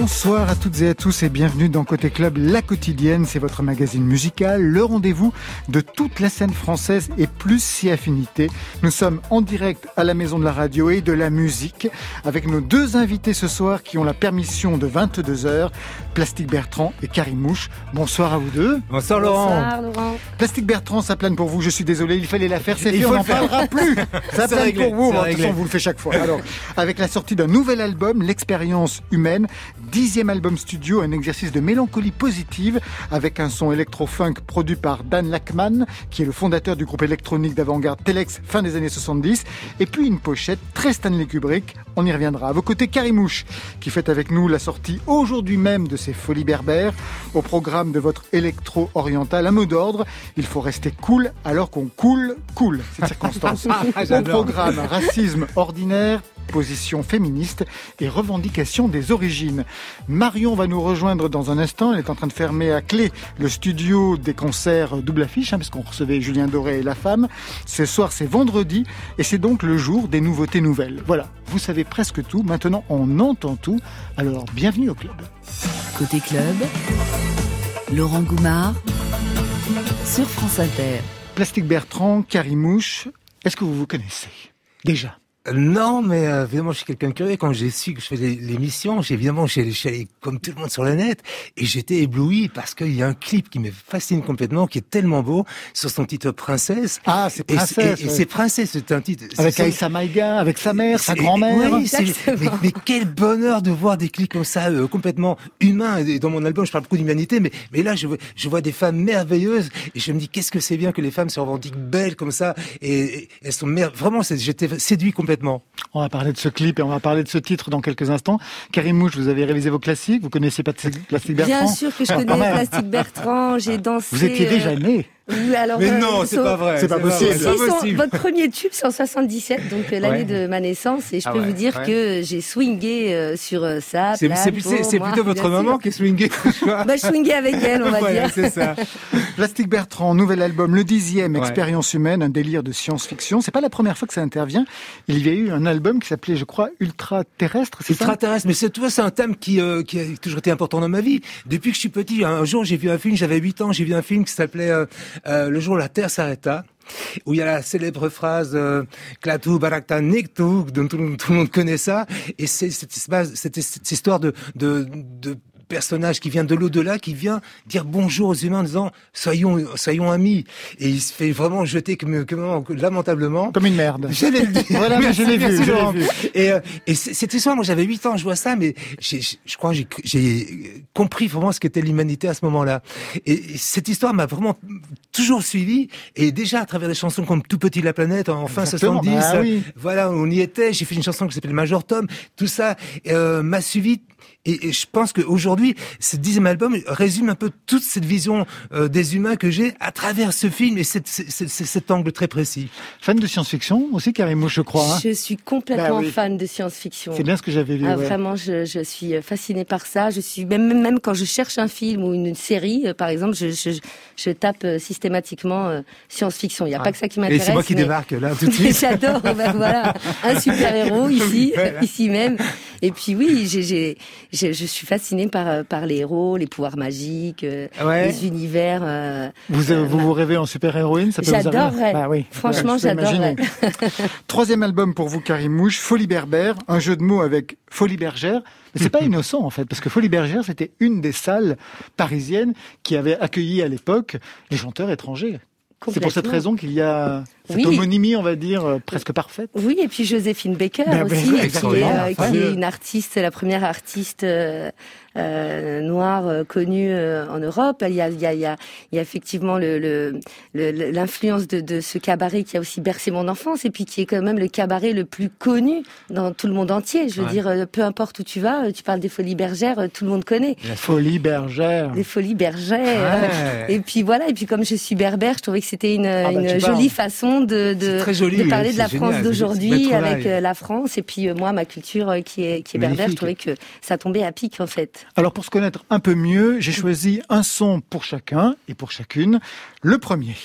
Bonsoir à toutes et à tous et bienvenue dans Côté Club, la quotidienne. C'est votre magazine musical, le rendez-vous de toute la scène française et plus si affinité. Nous sommes en direct à la Maison de la Radio et de la Musique avec nos deux invités ce soir qui ont la permission de 22 heures, Plastique Bertrand et Karim Mouche. Bonsoir à vous deux. Bonsoir Laurent. Bonsoir Laurent. Plastique Bertrand, ça plane pour vous. Je suis désolé, il fallait la faire. C'est fait, on n'en parlera plus. Ça plane pour vous. De toute façon, vous le faites chaque fois. Alors, avec la sortie d'un nouvel album, l'expérience humaine, dixième album studio, un exercice de mélancolie positive avec un son électro-funk produit par Dan Lackman, qui est le fondateur du groupe électronique d'avant-garde Telex fin des années 70, et puis une pochette très Stanley Kubrick. On y reviendra. À vos côtés, Karimouche, qui fait avec nous la sortie aujourd'hui même de ses Folies berbères au programme de votre électro-oriental. Un mot d'ordre, il faut rester cool alors qu'on coule cool, cette circonstance. au programme racisme ordinaire, position féministe et revendication des origines. Marion va nous rejoindre dans un instant. Elle est en train de fermer à clé le studio des concerts double affiche, hein, parce qu'on recevait Julien Doré et La Femme. Ce soir, c'est vendredi et c'est donc le jour des nouveautés nouvelles. Voilà, vous savez presque tout. Maintenant, on entend tout. Alors, bienvenue au club. Côté club, Laurent Goumard sur France Inter. Plastique Bertrand, Carimouche, est-ce que vous vous connaissez? Déjà non, mais euh, évidemment, je suis quelqu'un de curieux. Quand j'ai su que je faisais l'émission, j'ai évidemment, j'ai allé comme tout le monde sur le net et j'étais ébloui parce qu'il y a un clip qui me fascine complètement, qui est tellement beau, sur son titre Princesse. Ah, c'est Princesse. Et, c'est Princesse, c'est un titre. Avec Aïssa Maïga, avec sa mère, sa grand-mère. Oui, mais, mais, quel bonheur de voir des clips comme ça, euh, complètement humains. Et dans mon album, je parle beaucoup d'humanité, mais, mais là, je, je vois des femmes merveilleuses et je me dis, qu'est-ce que c'est bien que les femmes se revendiquent belles comme ça et, elles sont vraiment, j'étais séduit complètement on va parler de ce clip et on va parler de ce titre dans quelques instants. Karim Mouche, vous avez révisé vos classiques. Vous connaissez pas Plastique Bertrand Bien sûr que je connais Plastique Bertrand. J'ai dansé. Vous étiez déjà né. Mais non, c'est pas vrai. C'est pas possible. votre premier tube, c'est en 77, donc euh, l'année de ma naissance, et je ah peux vous dire que j'ai swingé euh, sur euh, ça. C'est plutôt votre maman qui est swingé. bah, je swingais avec elle, on va dire. c'est ça. Plastique Bertrand, nouvel album, le dixième, Expérience humaine, un délire de science-fiction. C'est pas la première fois que ça intervient. Il y a eu un album qui s'appelait, je crois, Ultra Terrestre. Ultra Terrestre, mais c'est c'est un thème qui, qui a toujours été important dans ma vie. Depuis que je suis petit, un jour j'ai vu un film, j'avais 8 ans, j'ai vu un film qui s'appelait euh, le jour où la Terre s'arrêta, où il y a la célèbre phrase euh, Klatu Barakta Niktu, dont tout, le monde connaît ça, et c'est cette, cette, histoire de, de, de personnage qui vient de l'au-delà, qui vient dire bonjour aux humains en disant soyons, soyons amis. Et il se fait vraiment jeter comme, comme lamentablement. Comme une merde. J'allais le dire. voilà, je l'ai vu, vu. Et, euh, et cette histoire, moi j'avais 8 ans, je vois ça, mais je crois j'ai j'ai compris vraiment ce qu'était l'humanité à ce moment-là. Et, cette histoire m'a vraiment toujours suivi. Et déjà à travers des chansons comme Tout petit la planète en fin 70, ah voilà, on y était. J'ai fait une chanson qui s'appelle Major Tom. Tout ça euh, m'a suivi et, je pense qu'aujourd'hui, ce dixième album résume un peu toute cette vision euh, des humains que j'ai à travers ce film et cette, cet angle très précis. Fan de science-fiction aussi, Karim, je crois. Hein je suis complètement bah fan de science-fiction. C'est bien ce que j'avais vu. Ah, Vraiment, je, je, suis fascinée par ça. Je suis même même quand je cherche un film ou une série, euh, par exemple, je, je, je tape euh, systématiquement science-fiction. Il n'y a pas ah. que ça qui m'intéresse. Et c'est moi qui débarque là tout de suite. J'adore. Ben, voilà, un super héros ici, ici même. Et puis oui, j'ai je, suis fascinée par, euh, par les héros, les pouvoirs magiques, euh, les univers. Euh, vous, vous vous rêvez en super-héroïne J'adorerais. Bah, oui. Franchement, j'adorerais. Troisième album pour vous, Karim Mouche, Folie Berbère, un jeu de mots avec Folie Bergère. Mais c'est pas innocent en fait, parce que Folie Bergère, c'était une des salles parisiennes qui avait accueilli à l'époque les chanteurs étrangers. C'est pour cette raison qu'il y a cette homonymie, on va dire, presque parfaite. Oui, et puis Joséphine Baker ben, aussi, qui, est, euh, qui, est, une artiste, la première artiste euh, euh, noire euh, connue en Europe. Il y a, il y a, il y a, il y a effectivement le, l'influence de, de, ce cabaret qui a aussi bercé mon enfance et puis qui est quand même le cabaret le plus connu dans tout le monde entier. Je veux dire, peu importe où tu vas, tu parles des Folies Bergères, tout le monde connaît. La Folie Bergère. Les Folies Bergères. Et puis voilà, et puis comme je suis berbère, je trouvais que c'était une, ah bah, une jolie façon de, de, parler de la France d'aujourd'hui avec euh, la France. Et puis euh, moi, ma culture euh, qui est, qui est berbère, je trouvais que ça tombait à pic en fait. Alors pour se connaître un peu mieux, j'ai choisi un son pour chacun et pour chacune. Le premier.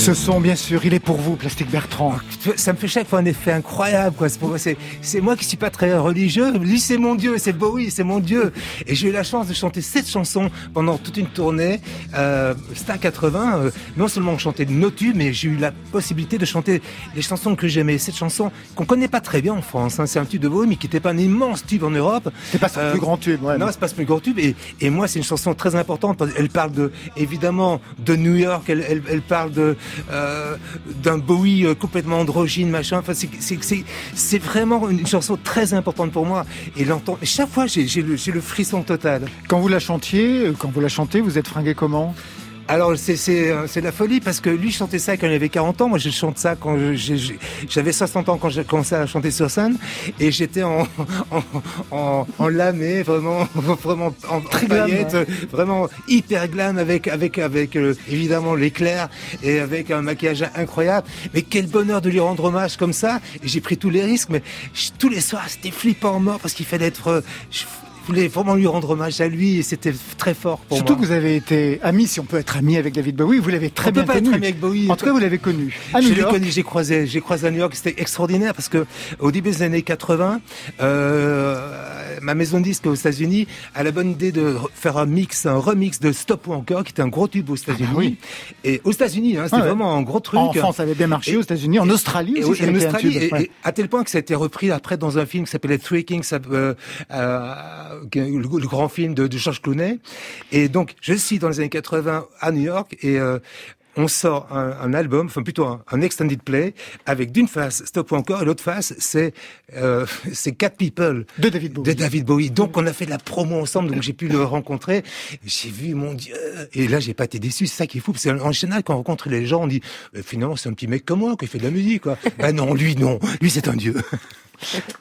Ce son, bien sûr, il est pour vous, Plastique Bertrand. Ça me fait chaque fois un effet incroyable, quoi. C'est c'est moi qui suis pas très religieux. Lui, c'est mon Dieu, c'est Bowie, c'est mon Dieu. Et j'ai eu la chance de chanter cette chanson pendant toute une tournée. Euh, Star 80, euh, non seulement chanter de nos tubes, mais j'ai eu la possibilité de chanter les chansons que j'aimais. Cette chanson qu'on connaît pas très bien en France. Hein. C'est un tube de Bowie, mais qui n'était pas un immense tube en Europe. C'est pas son euh, plus grand tube. Ouais, non, c'est pas son plus grand tube. Et, et moi, c'est une chanson très importante. Elle parle de, évidemment, de New York. Elle, elle, elle parle de euh, d'un Bowie euh, complètement androgyne, machin. C'est vraiment une chanson très importante pour moi. Et chaque fois, j'ai le, le frisson total. Quand vous la chantiez, euh, quand vous la chantez, vous êtes fringué comment? Alors c'est c'est euh, la folie parce que lui chantait ça quand il avait 40 ans, moi je chante ça quand j'avais 60 ans quand j'ai commencé à chanter sur scène et j'étais en en, en, en lamé vraiment vraiment en très paillettes, vraiment hyper glam avec avec avec euh, évidemment l'éclair et avec un maquillage incroyable. Mais quel bonheur de lui rendre hommage comme ça. Et j'ai pris tous les risques, mais tous les soirs c'était flippant mort parce qu'il fallait être euh, voulais vraiment lui rendre hommage à lui et c'était très fort pour Surtout que vous avez été ami, si on peut être ami avec David Bowie, vous l'avez très on bien peut pas connu. Être ami avec Bowie. En tout cas, vous l'avez connu. À je l'ai connu, j'ai croisé, j'ai croisé à New York, c'était extraordinaire parce que au début des années 80, euh, ma maison de disques aux États-Unis a la bonne idée de faire un mix, un remix de Stop ou encore, qui était un gros tube aux États-Unis. Ah bah oui. Et aux États-Unis, hein, c'était vraiment un gros truc. En France, ça avait bien marché. aux États-Unis, en Australie aussi. en Australie, et, à tel point que ça a été repris après dans un film qui s'appelait Three Kings, euh, euh, le, le grand film de, de George Clooney. Et donc, je suis dans les années 80 à New York et euh, on sort un, un, album, enfin plutôt un, un, extended play, avec d'une face Stop ou encore, et l'autre face c'est euh, c'est Cat People de David Bowie. De David Bowie. Donc on a fait de la promo ensemble, donc j'ai pu le rencontrer. J'ai vu mon Dieu, et là j'ai pas été déçu. C'est ça qui est fou, parce qu'en général quand on rencontre les gens, on dit finalement c'est un petit mec comme moi qui fait de la musique. Quoi. ben non, lui non, lui c'est un dieu.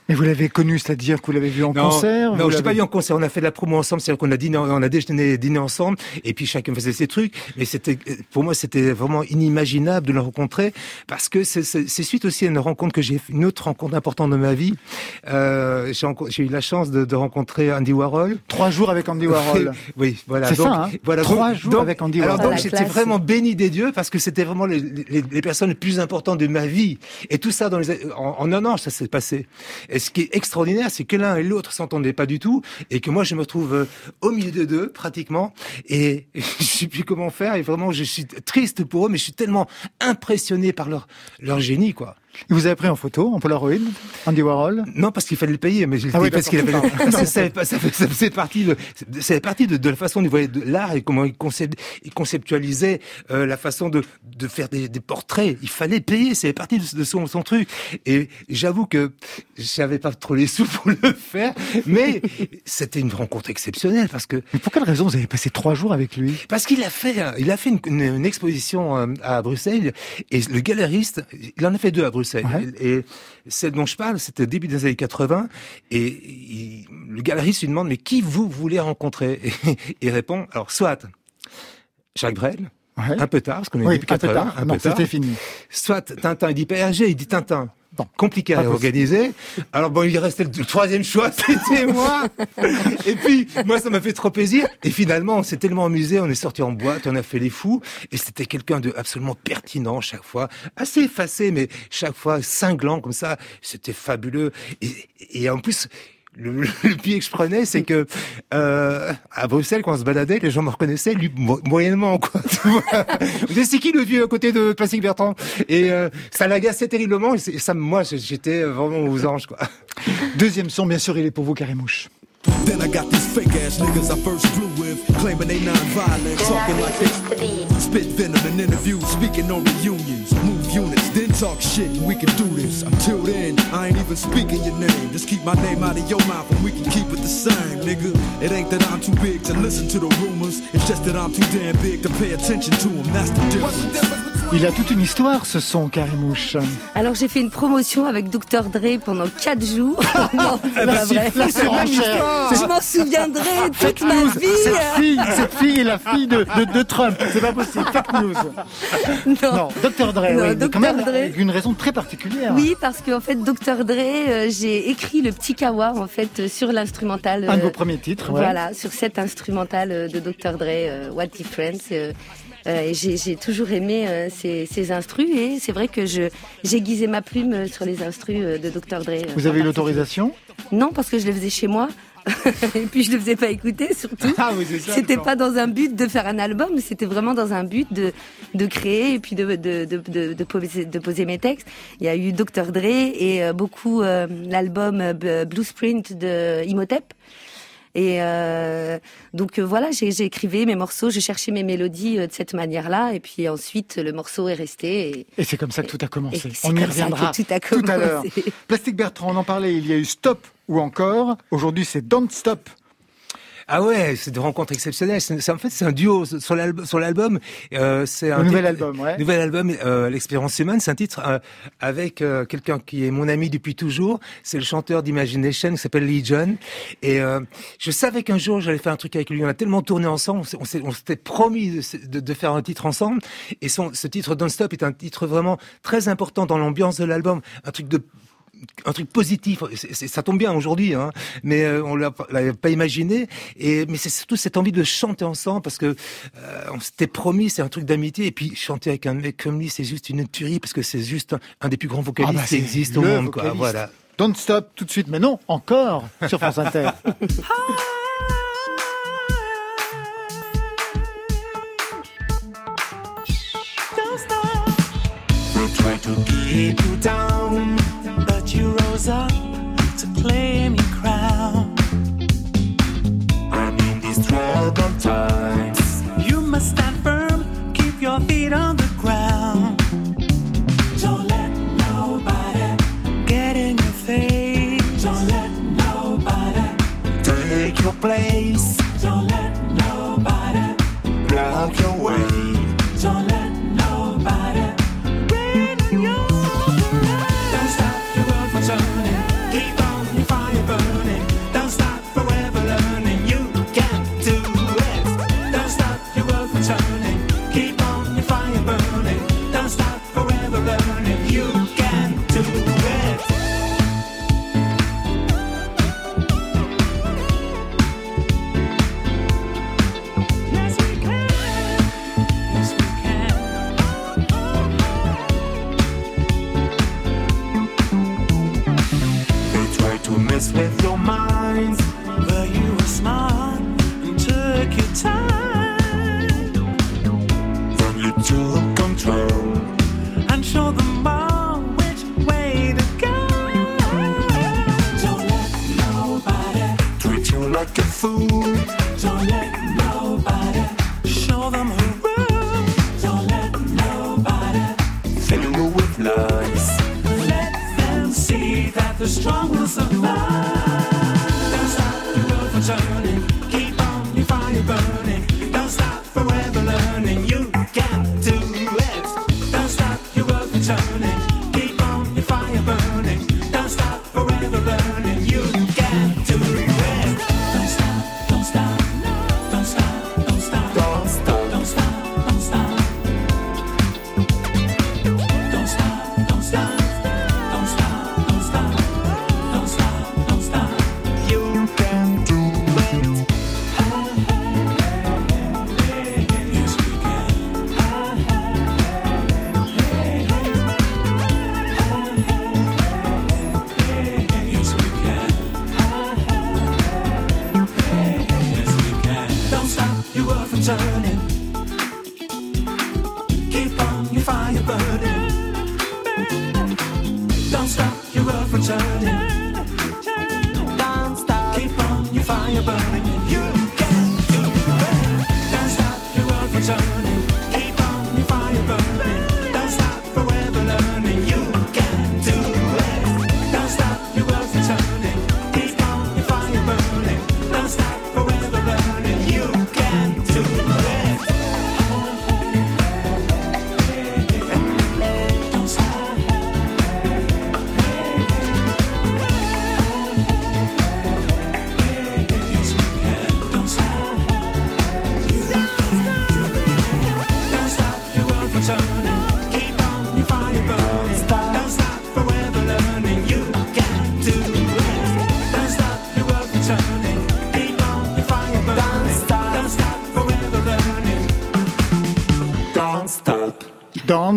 Mais vous l'avez connu, c'est-à-dire que vous l'avez vu en concert Non, je l'ai pas vu en concert. On a fait de la promo ensemble, c'est-à-dire qu'on a dîné, on a déjeuné, dîné ensemble, et puis chacun faisait ses trucs. Mais c'était, pour moi, c'était vraiment inimaginable de le rencontrer parce que c'est suite aussi à une rencontre que j'ai, une autre rencontre importante de ma vie. Euh, j'ai eu la chance de, de, rencontrer Andy Warhol. Trois jours avec Andy Warhol. oui, voilà. C'est ça. Hein voilà. Trois jours avec Andy Warhol. Alors donc j'étais vraiment béni des dieux parce que c'était vraiment les, les, les, personnes les plus importantes de ma vie. Et tout ça dans les, en, en un an, ça s'est passé. Et ce qui est extraordinaire, c'est que l'un et l'autre s'entendaient pas du tout, et que moi je me trouve euh, au milieu de deux pratiquement, et je sais plus comment faire. Et vraiment, je suis triste pour eux, mais je suis tellement impressionné par leur leur génie, quoi. Vous avez pris en photo, en Polaroid, Andy Warhol Non, parce qu'il fallait le payer, mais ah oui, parce qu'il avait. ça, faisait partie de, c'est partie de, de, la façon de voir l'art et comment il, conceptualisait euh, la façon de, de faire des, des, portraits. Il fallait payer, c'est partie de, son, son, truc. Et j'avoue que j'avais pas trop les sous pour le faire, mais c'était une rencontre exceptionnelle parce que. Mais pour quelle raison vous avez passé trois jours avec lui? Parce qu'il a fait, il a fait une, une, exposition euh, à Bruxelles et le galeriste, il en a fait deux à Bruxelles et celle dont je parle, c'était début des années 80. Et le galeriste lui demande, mais qui vous voulez rencontrer? Et il répond, alors soit Jacques Brel, un peu tard, parce qu'on est oui, début 80, un peu tard, un peu c'était fini. Soit Tintin, il dit PRG, il dit Tintin. Bon, compliqué à organiser. Alors bon, il restait le, troisième choix, c'était moi. et puis moi, ça m'a fait trop plaisir. Et finalement, on s'est tellement amusé, on est sorti en boîte, on a fait les fous. Et c'était quelqu'un de absolument pertinent chaque fois, assez effacé, mais chaque fois cinglant comme ça. C'était fabuleux. Et, et en plus, le, le pied que je prenais, c'est que euh, à Bruxelles, quand on se baladait, les gens me reconnaissaient, lui moyennement. Quoi. Vous savez, c'est qui le vieux à côté de Plastique Bertrand? Et euh, ça l'agaçait terriblement. Et ça, moi, j'étais vraiment aux anges. Quoi. Deuxième son, bien sûr, il est pour vous, Carimouche. Then I got these fake ass niggas I first flew with, claiming they non-violent, talking like they spit venom in interviews, speaking on reunions, then talk shit. We can do this. Until then, I ain't even speaking your name. Just keep my name out of your mouth, and we can keep it the same, nigga. It ain't that I'm too big to listen to the rumors. It's just that I'm too damn big to pay attention to them. That's the difference. Il a toute une histoire, ce son, Carimouche. Alors, j'ai fait une promotion avec Dr. Dre pendant 4 jours. non, c'est pas vrai. Je m'en souviendrai toute ma vie. Cette fille, cette fille est la fille de, de, de Trump. C'est pas possible. Fake news. Non. non Dr. Dre, non, oui. Dr. Quand même, Dre. une raison très particulière. Oui, parce qu'en fait, Dr. Dre, euh, j'ai écrit le petit kawa, en fait, sur l'instrumental. Un de vos premiers titres, ouais. Voilà, sur cet instrumental de Dr. Dre, euh, What Difference. Euh, Euh, j'ai toujours aimé euh, ces, ces instrus et c'est vrai que j'ai aiguisé ma plume sur les instrus de Dr Dre. Vous avez l'autorisation? Non, parce que je les faisais chez moi. et puis je le faisais pas écouter surtout. Ah c'était pas dans un but de faire un album, c'était vraiment dans un but de, de créer et puis de, de, de, de, poser, de poser mes textes. Il y a eu Dr Dre et beaucoup l'album Blueprint de Imhotep. Et euh, donc euh, voilà, j'écrivais mes morceaux, j'ai cherché mes mélodies euh, de cette manière-là, et puis ensuite le morceau est resté. Et, c'est comme ça que tout a commencé. On y reviendra tout, à l'heure. Plastique Bertrand, on en parlait. Il y a eu Stop ou encore. Aujourd'hui, c'est Don't Stop. Ah ouais, c'est des rencontres exceptionnelles. C'est, en fait c'est un duo sur l'album. Sur l'album, euh, c'est un nouvel album. Ouais. Nouvel album, euh, l'expérience humaine. C'est un titre euh, avec euh, quelqu'un qui est mon ami depuis toujours. C'est le chanteur d'Imagination qui s'appelle Lee John. Et euh, je savais qu'un jour j'allais faire un truc avec lui. On a tellement tourné ensemble. On, s'était promis de, de, faire un titre ensemble. Et son, ce titre Don't Stop est un titre vraiment très important dans l'ambiance de l'album. Un truc de un truc positif. ça tombe bien aujourd'hui, hein, mais euh, on l'avait pas imaginé. Et mais c'est surtout cette envie de chanter ensemble parce que euh, on s'était promis, c'est un truc d'amitié. Et puis chanter avec un mec comme lui, c'est juste une tuerie parce que c'est juste un, des plus grands vocalistes ah bah, qui existent au monde. Quoi, voilà. Don't stop tout de suite, mais non, encore sur France Inter. up to claim your crown. I'm in this trouble time.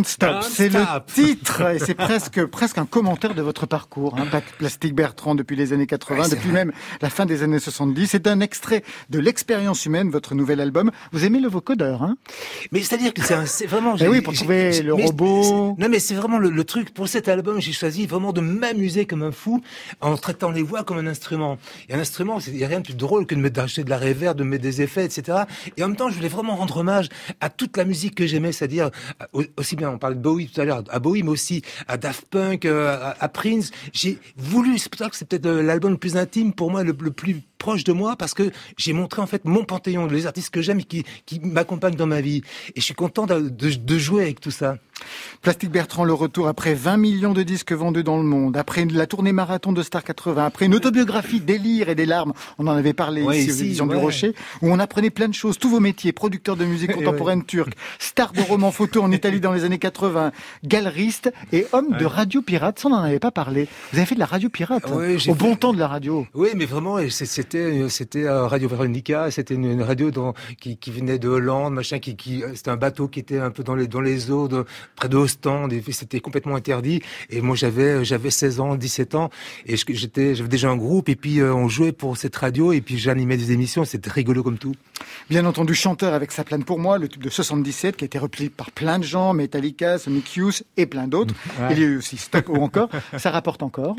Stop, c'est le titre et c'est presque presque un commentaire de votre parcours. Hein. Plastique Bertrand depuis les années 80, depuis même la fin des années 70. C'est un extrait de l'expérience humaine, votre nouvel album. Vous aimez le vocodeur, hein? Mais c'est-à-dire que c'est vraiment. Eh oui, pour trouver le robot. Non, mais c'est vraiment le, truc. Pour cet album, j'ai choisi vraiment de m'amuser comme un fou en traitant les voix comme un instrument. Et un instrument, il n'y a rien de plus drôle que de mettre de la réverb, de mettre des effets, etc. Et en même temps, je voulais vraiment rendre hommage à toute la musique que j'aimais, c'est-à-dire aussi bien, on parlait de Bowie tout à l'heure, à Bowie, mais aussi à Daft Punk, euh, à, Prince. J'ai voulu, c'est pour que c'est peut-être euh, l'album le plus intime pour moi, le plus proche de moi parce que j'ai montré en fait mon panthéon, les artistes que j'aime et qui, qui m'accompagnent dans ma vie. Et je suis content de, de, jouer avec tout ça. Plastique Bertrand, le retour après 20 millions de disques vendus dans le monde, après la tournée marathon de Star 80, après une autobiographie délire et des larmes, on en avait parlé ici aux du Rocher, où on apprenait plein de choses, tous vos métiers, producteur de musique contemporaine turque, star de romans photo en Italie dans les années 80, galeriste et homme de radio pirate, ça on n'en avait pas parlé. Vous avez fait de la radio pirate, au bon temps de la radio. Oui, mais vraiment, c'est c'était c'était euh, Radio Veronica, c'était une, radio qui, venait de Hollande, machin, qui, qui c'était un bateau qui était un peu dans les dans les eaux de, près de Ostende, et c'était complètement interdit. Et moi j'avais j'avais 16 ans, 17 ans, et j'étais j'avais déjà un groupe, et puis euh, on jouait pour cette radio, et puis j'animais des émissions, c'était rigolo comme tout. Bien entendu, chanteur avec sa plane pour moi, le tube de 77 qui a été repris par plein de gens, Metallica, Sonic Youth et plein d'autres. Il y a eu aussi Stop ou encore. Ça rapporte encore.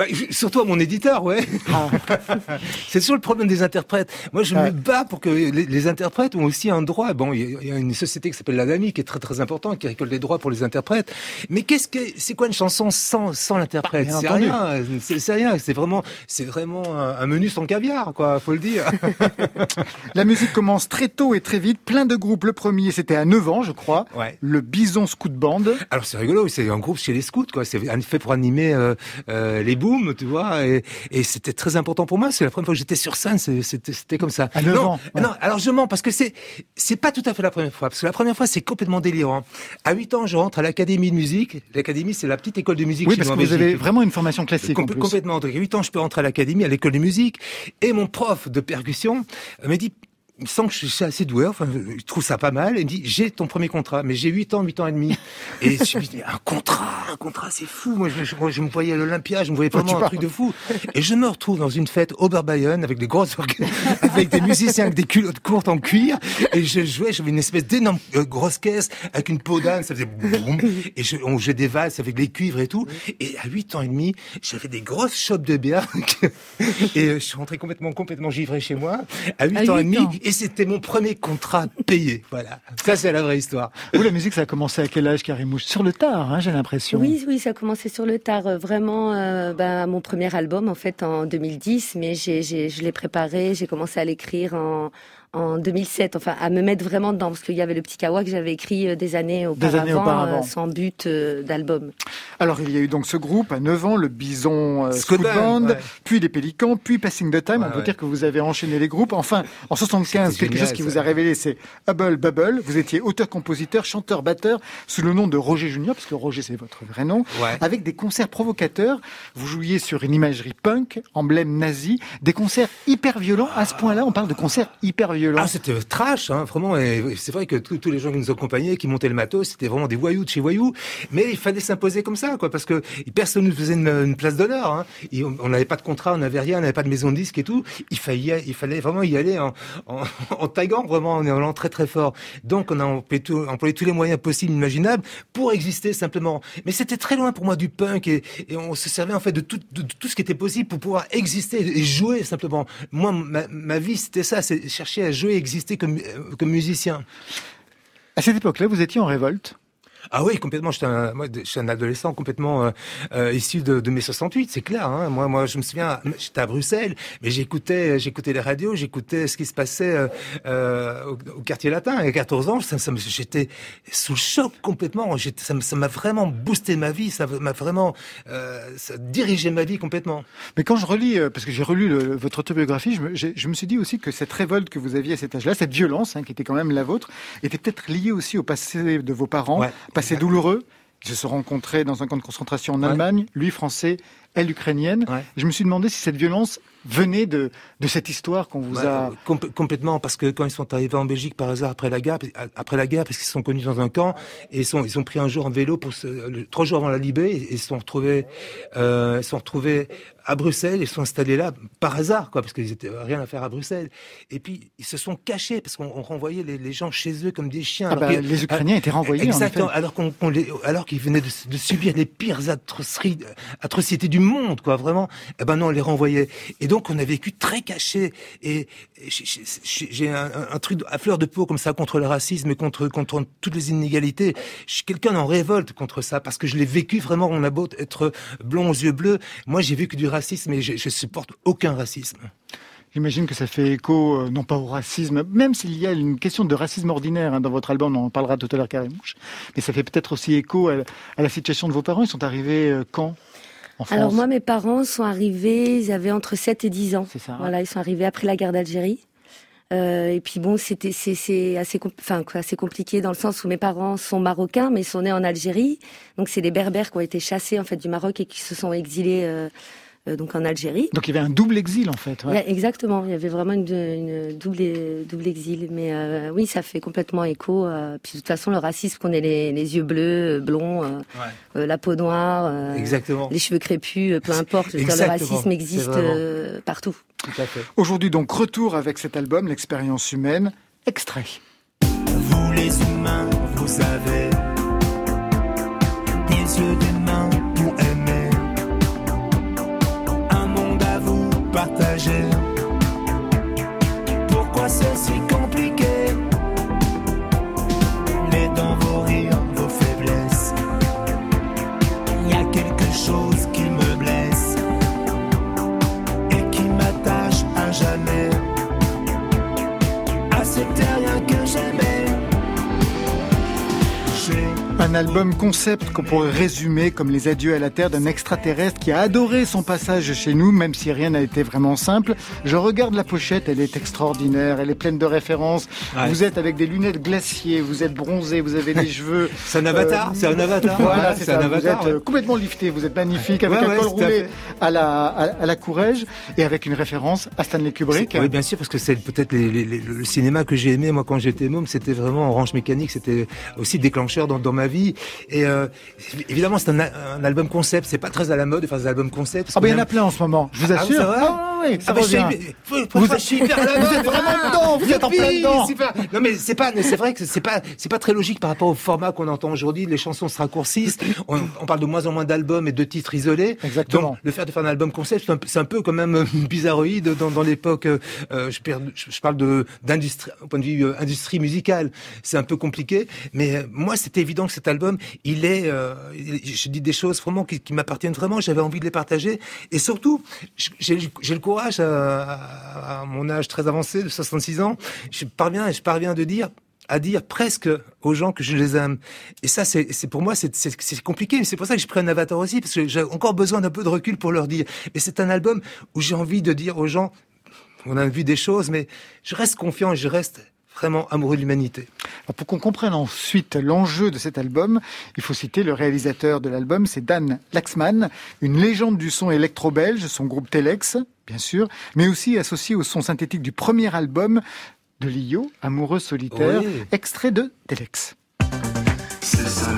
Bah, surtout à mon éditeur, ouais. Ah. c'est toujours le problème des interprètes. Moi, je me bats pour que les, interprètes ont aussi un droit. Bon, il y, a une société qui s'appelle l'ADAMI qui est très très importante, qui récolte des droits pour les interprètes. Mais qu'est-ce que c'est quoi une chanson sans sans l'interprète? Bah, C'est rien. C'est rien. C'est vraiment c'est vraiment un, menu sans caviar, quoi. Faut le dire. La musique commence très tôt et très vite. Plein de groupes. Le premier, c'était à 9 ans, je crois. Ouais. Le Bison Scout Band. Alors c'est rigolo. C'est un groupe chez les scouts, quoi. C'est fait pour animer euh, euh, les bouts tu vois, et, et c'était très important pour moi. C'est la première fois que j'étais sur scène, c'était comme ça. non, non, alors je mens parce que c'est c'est pas tout à fait la première fois, parce que la première fois c'est complètement délirant. À 8 ans, je rentre à l'académie de musique. L'académie, c'est la petite école de musique. Oui, parce que vous avez vraiment une formation classique. en plus. Complètement. À 8 ans, je peux rentrer à l'académie, à l'école de musique, et mon prof de percussion me dit il me semble que je suis assez doué, enfin, je trouve ça pas mal. Il me dit, j'ai ton premier contrat, mais j'ai 8 ans, 8 ans et demi. Et je me dis, un contrat, un contrat, c'est fou. Moi, je, je, me voyais à l'Olympia, je me voyais vraiment un truc de fou. Et je me retrouve dans une fête Oberbayern avec des grosses, avec des musiciens avec des culottes courtes en cuir. Et je jouais, j'avais une espèce d'énorme euh, grosse caisse avec une peau d'âne, ça faisait boum. Et je, on jouait des valses avec les cuivres et tout. Et à 8 ans et demi, j'avais des grosses chopes de bière. et euh, je suis rentré complètement, complètement givré chez moi. À 8, ans et demi et c'était mon premier contrat payé. Voilà. Ça, c'est la vraie histoire. Vous, la musique, ça a commencé à quel âge, Karimouche Sur le tard, hein, j'ai l'impression. Oui, oui, ça a commencé sur le tard. Euh, vraiment, euh, bah, mon premier album, en fait, en 2010, mais j'ai, je l'ai préparé, j'ai commencé à l'écrire en, en 2007, enfin à me mettre vraiment dedans, parce qu'il y avait le petit kawa que j'avais écrit euh, des années auparavant, euh, sans but euh, d'album. Alors il y a eu donc ce groupe à 9 ans, le Bison euh, Scout Band, puis les Pélicans, puis Passing the Time. On peut dire que vous avez enchaîné les groupes. Enfin, en 75, quelque chose qui vous a révélé, c'est Hubble Bubble. Vous étiez auteur-compositeur, chanteur-batteur, sous le nom de Roger Junior, parce que Roger c'est votre vrai nom, avec des concerts provocateurs. Vous jouiez sur une imagerie punk, emblème nazi, des concerts hyper violents. À ce point-là, on parle de concerts hyper violents. Ah, c'était trash, hein, vraiment. Et c'est vrai que tous les gens qui nous accompagnaient, qui montaient le matos, c'était vraiment des voyous de chez voyous. Mais il fallait s'imposer comme ça, quoi, parce que personne ne faisait une, place d'honneur. Hein. On n'avait pas de contrat, on n'avait rien, on n'avait pas de maison de disque et tout. Il fallait, il fallait vraiment y aller en, en, en vraiment, en allant très très fort. Donc on a employé, tous les moyens possibles, imaginables, pour exister simplement. Mais c'était très loin pour moi du punk et, on se servait en fait de tout, de, tout ce qui était possible pour pouvoir exister et jouer simplement. Moi, ma, ma vie, c'était ça, c'est chercher jouer, exister comme, euh, comme musicien. À cette époque-là, vous étiez en révolte ah oui, complètement. J'étais un, moi, je suis un adolescent complètement euh, euh issu de, de, mai 68, c'est clair. Hein. Moi, moi, je me souviens, j'étais à Bruxelles, mais j'écoutais, j'écoutais les radios, j'écoutais ce qui se passait euh, euh au, quartier latin. À 14 ans, ça, ça j'étais sous le choc complètement. Ça m'a vraiment boosté ma vie, ça m'a vraiment euh, ça dirigé ma vie complètement. Mais quand je relis, euh, parce que j'ai relu le, votre autobiographie, je me, je me, suis dit aussi que cette révolte que vous aviez à cet âge-là, cette violence hein, qui était quand même la vôtre, était peut-être liée aussi au passé de vos parents. Ouais passé douloureux. Ils se sont rencontrés dans un camp de concentration en Allemagne, lui français, elle ukrainienne. Je me suis demandé si cette violence venait de, de cette histoire qu'on vous a... complètement, parce que quand ils sont arrivés en Belgique par hasard après la guerre, après la guerre, parce qu'ils sont connus dans un camp, et ils, sont, ils ont pris un jour en vélo pour trois jours avant la Libé, et ils se sont retrouvés, euh, ils sont retrouvés à Bruxelles, ils sont installés là par hasard, quoi, parce qu'ils n'étaient rien à faire à Bruxelles. Et puis ils se sont cachés parce qu'on renvoyait les, gens chez eux comme des chiens. Ah bah, les Ukrainiens étaient renvoyés. Exactement. Alors qu'on alors qu'ils venaient de, subir les pires atrocités, atrocités du monde, quoi, vraiment. Eh ben non, on les renvoyait. Et donc on a vécu très caché. Et j'ai un, truc à fleur de peau comme ça contre le racisme et contre contre toutes les inégalités. Je suis quelqu'un en révolte contre ça parce que je l'ai vécu vraiment. On a beau être blond aux yeux bleus, moi j'ai vécu du racisme et je, je supporte aucun racisme. J'imagine que ça fait écho, euh, non pas au racisme, même s'il y a une question de racisme ordinaire hein, dans votre album, on en parlera tout à l'heure, Karimouche, mais ça fait peut-être aussi écho à, la situation de vos parents. Ils sont arrivés euh, quand? En France Alors moi, mes parents sont arrivés, ils avaient entre 7 et 10 ans. C'est ça. Voilà, ils sont arrivés après la guerre d'Algérie. Euh, et puis bon, c'était c'est assez enfin assez compliqué dans le sens où mes parents sont marocains mais ils sont nés en Algérie. Donc c'est des berbères qui ont été chassés en fait du Maroc et qui se sont exilés euh, donc en Algérie. Donc il y avait un double exil en fait. exactement, il y avait vraiment une, une double, double exil. Mais euh, oui, ça fait complètement écho. Euh, puis de toute façon, le racisme, qu'on ait les, les, yeux bleus, blonds, la peau noire, exactement. les cheveux crépus, peu importe. le racisme existe partout. Aujourd'hui donc retour avec cet album, l'expérience humaine, extrait. Vous les humains, vous savez, des yeux Pourquoi c'est si compliqué? Mais dans vos rires, vos faiblesses, il y a quelque chose qui me blesse et qui m'attache à jamais. À ce rien que j'aimais. Un album concept qu'on pourrait résumer comme les adieux à la Terre d'un extraterrestre qui a adoré son passage chez nous, même si rien n'a été vraiment simple. Je regarde la pochette, elle est extraordinaire, elle est pleine de références. Vous êtes avec des lunettes glaciers, vous êtes bronzé, vous avez les cheveux. c'est un avatar, euh, c'est un avatar. Voilà, c'est un avatar. Vous êtes complètement lifté, vous êtes magnifique, avec un col roulé à, la, à, la courage et avec une référence à Stanley Kubrick. Oui, bien sûr, parce que c'est peut-être le cinéma que j'ai aimé, moi, quand j'étais môme, c'était vraiment Orange Mécanique, c'était aussi déclencheur dans, dans ma vie. Et euh, évidemment, c'est un, un, album concept. C'est pas très à la mode de faire des albums concept. Ah, bah, il y en a plein en ce moment. Je vous ah, assure. Ah, oui, ça ah, vous, êtes, vous êtes vraiment dedans. Vous êtes en plein dedans. Non, mais c'est pas, c'est vrai que c'est pas, c'est pas très logique par rapport au format qu'on entend aujourd'hui. Les chansons se raccourcissent. On, on, parle de moins en moins d'albums et de titres isolés. Exactement. Donc, le fait de faire un album concept, c'est un, peu quand même bizarroïde dans, dans l'époque. Euh, je, je, parle de d'industrie, au point de vue euh, industrie musicale. C'est un peu compliqué. Mais euh, moi, c'était évident que cet album, il est, euh, je dis des choses vraiment qui, m'appartiennent vraiment. J'avais envie de les partager et surtout, j'ai le courage à, mon âge très avancé de 66 ans, je parviens, je parviens de dire à dire presque aux gens que je les aime. Et ça, c'est pour moi, c'est compliqué. C'est pour ça que je prends un avatar aussi, parce que j'ai encore besoin d'un peu de recul pour leur dire. Mais c'est un album où j'ai envie de dire aux gens, on a vu des choses, mais je reste confiant, je reste vraiment amoureux de l'humanité. Pour qu'on comprenne ensuite l'enjeu de cet album, il faut citer le réalisateur de l'album, c'est Dan Laxman, une légende du son électro-belge, son groupe Telex, bien sûr, mais aussi associé au son synthétique du premier album de Lio, Amoureux solitaire, extrait de Telex. C'est ça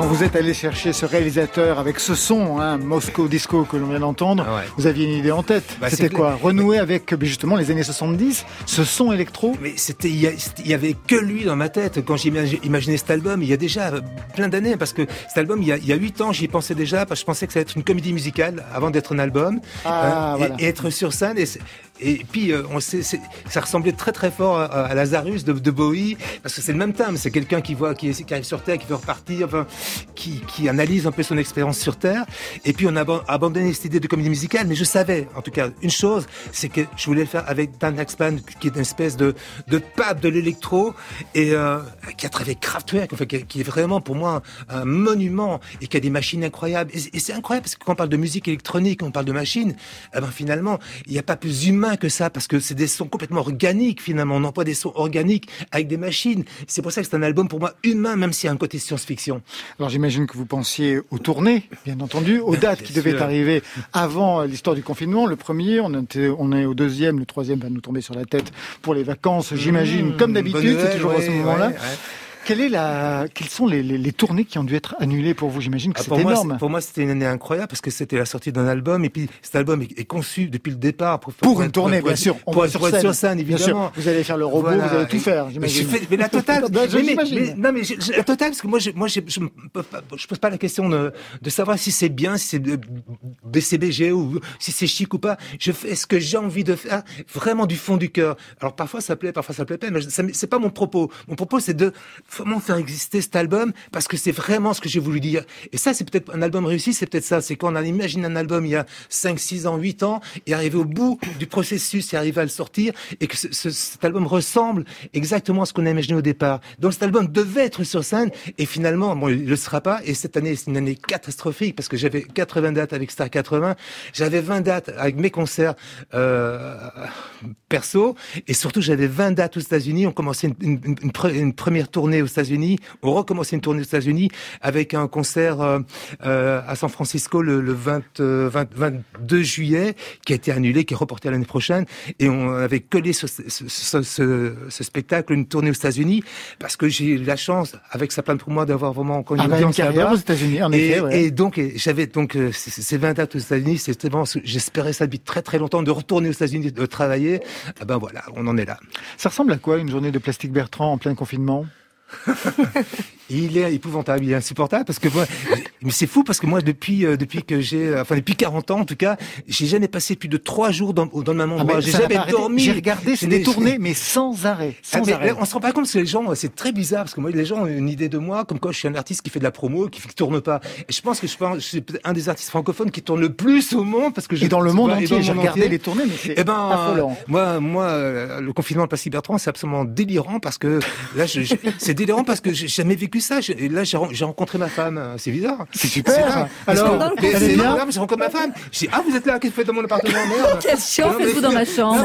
Quand vous êtes allé chercher ce réalisateur avec ce son, hein, Moscow Disco que l'on vient d'entendre, ah vous aviez une idée en tête. Bah, c'était quoi Renouer avec justement les années 70, ce son électro Mais c'était, il y, avait que lui dans ma tête quand j'ai imaginé cet album. Il y a déjà plein d'années parce que cet album, il y a huit ans, j'y pensais déjà parce que je pensais que ça allait être une comédie musicale avant d'être un album ah, euh, et, être sur scène. Et et puis sait, ça ressemblait très très fort à, Lazarus de, Bowie parce que c'est le même thème. C'est quelqu'un qui voit, qui, arrive sur Terre, qui veut repartir, enfin, qui, analyse un peu son expérience sur Terre. Et puis on a abandonné cette idée de comédie musicale, mais je savais, en tout cas, une chose, c'est que je voulais le faire avec Dan Axpan, qui est une espèce de, de pape de l'électro et euh, qui a travaillé Kraftwerk, enfin, qui, est vraiment pour moi un monument et qui a des machines incroyables. Et, c'est incroyable parce que quand on parle de musique électronique, on parle de machines, eh ben finalement, il n'y a pas plus humain que ça parce que c'est des sons complètement organiques finalement. On emploie des sons organiques avec des machines. C'est pour ça que c'est un album pour moi humain, même s'il y a un côté science-fiction. Alors j'imagine que vous pensiez aux tournées, bien entendu, aux dates qui devaient arriver avant l'histoire du confinement. Le premier, on, était, on est au deuxième, le troisième va nous tomber sur la tête pour les vacances, j'imagine, mmh, comme d'habitude, c'est toujours à ce moment-là. Quelle est la... Quelles sont les, les, les, tournées qui ont dû être annulées pour vous? J'imagine que ah, c'est énorme. pour moi, c'était une année incroyable parce que c'était la sortie d'un album et puis cet album est, conçu depuis le départ pour, pour, une tournée, bien sûr. On pour, être sur, scène. sur scène, évidemment. Vous allez faire le robot, vous allez tout faire. Mais, mais, la totale. mais, mais, non, mais la totale, parce que moi, je, moi, je, je, je pose pas la question de, de savoir si c'est bien, si c'est BCBG ou si c'est chic ou pas. Je fais ce que j'ai envie de faire, vraiment du fond du cœur. Alors parfois ça plaît, parfois ça plaît pas, mais c'est pas mon propos. Mon propos, c'est de vraiment faire exister cet album parce que c'est vraiment ce que j'ai voulu dire. Et ça, c'est peut-être un album réussi, c'est peut-être ça. C'est quand on a imaginé un album il y a 5, 6 ans, 8 ans, et arrivé au bout du processus et arriver à le sortir, et que cet album ressemble exactement à ce qu'on a imaginé au départ. Donc cet album devait être sur scène, et finalement, bon, il le sera pas. Et cette année, c'est une année catastrophique parce que j'avais 80 dates avec Star 80, j'avais 20 dates avec mes concerts euh, perso, et surtout j'avais 20 dates aux États-Unis. On commençait une première tournée aux États-Unis on recommence une tournée aux États-Unis avec un concert euh, euh, à San Francisco le, le 20, 22 juillet qui a été annulé, qui est reporté à l'année prochaine. Et on avait collé ce, ce, ce, ce, spectacle, une tournée aux États-Unis, parce que j'ai eu la chance, avec sa plan pour moi, d'avoir vraiment encore une, ah carrière aux États-Unis, en et, donc, j'avais donc euh, ces 20 dates aux États-Unis. C'était vraiment, j'espérais ça depuis très très longtemps de retourner aux États-Unis, de travailler. Ah ben voilà, on en est là. Ça ressemble à quoi une journée de Plastique Bertrand en plein confinement? il est épouvantable, il est insupportable parce que moi, mais c'est fou parce que moi depuis euh, depuis que j'ai, enfin depuis 40 ans en tout cas, j'ai jamais passé plus de trois jours dans, dans le même ah, endroit. j'ai jamais dormi. J'ai regardé, c'est des tournées mais sans arrêt, sans ah, arrêt. On se rend pas compte parce que les gens, c'est très bizarre parce que moi les gens ont une idée de moi comme quoi je suis un artiste qui fait de la promo, qui, qui tourne pas. Et je pense que je, suis un des artistes francophones qui tourne le plus au monde parce que j'ai dans le monde entier. J'ai regardé les tournées, mais c'est eh ben, affolant. Moi, moi, euh, le confinement de Passy Bertrand, c'est absolument délirant parce que là, c'est délirant parce que j'ai jamais vécu ça. là, j'ai rencontré ma femme. C'est bizarre. C'est super. Alors, c'est bien. J'ai rencontré ma femme. J'ai ah, vous êtes là, qu'est-ce que vous faites dans mon appartement Merde. Quelle chance faites-vous dans ma chambre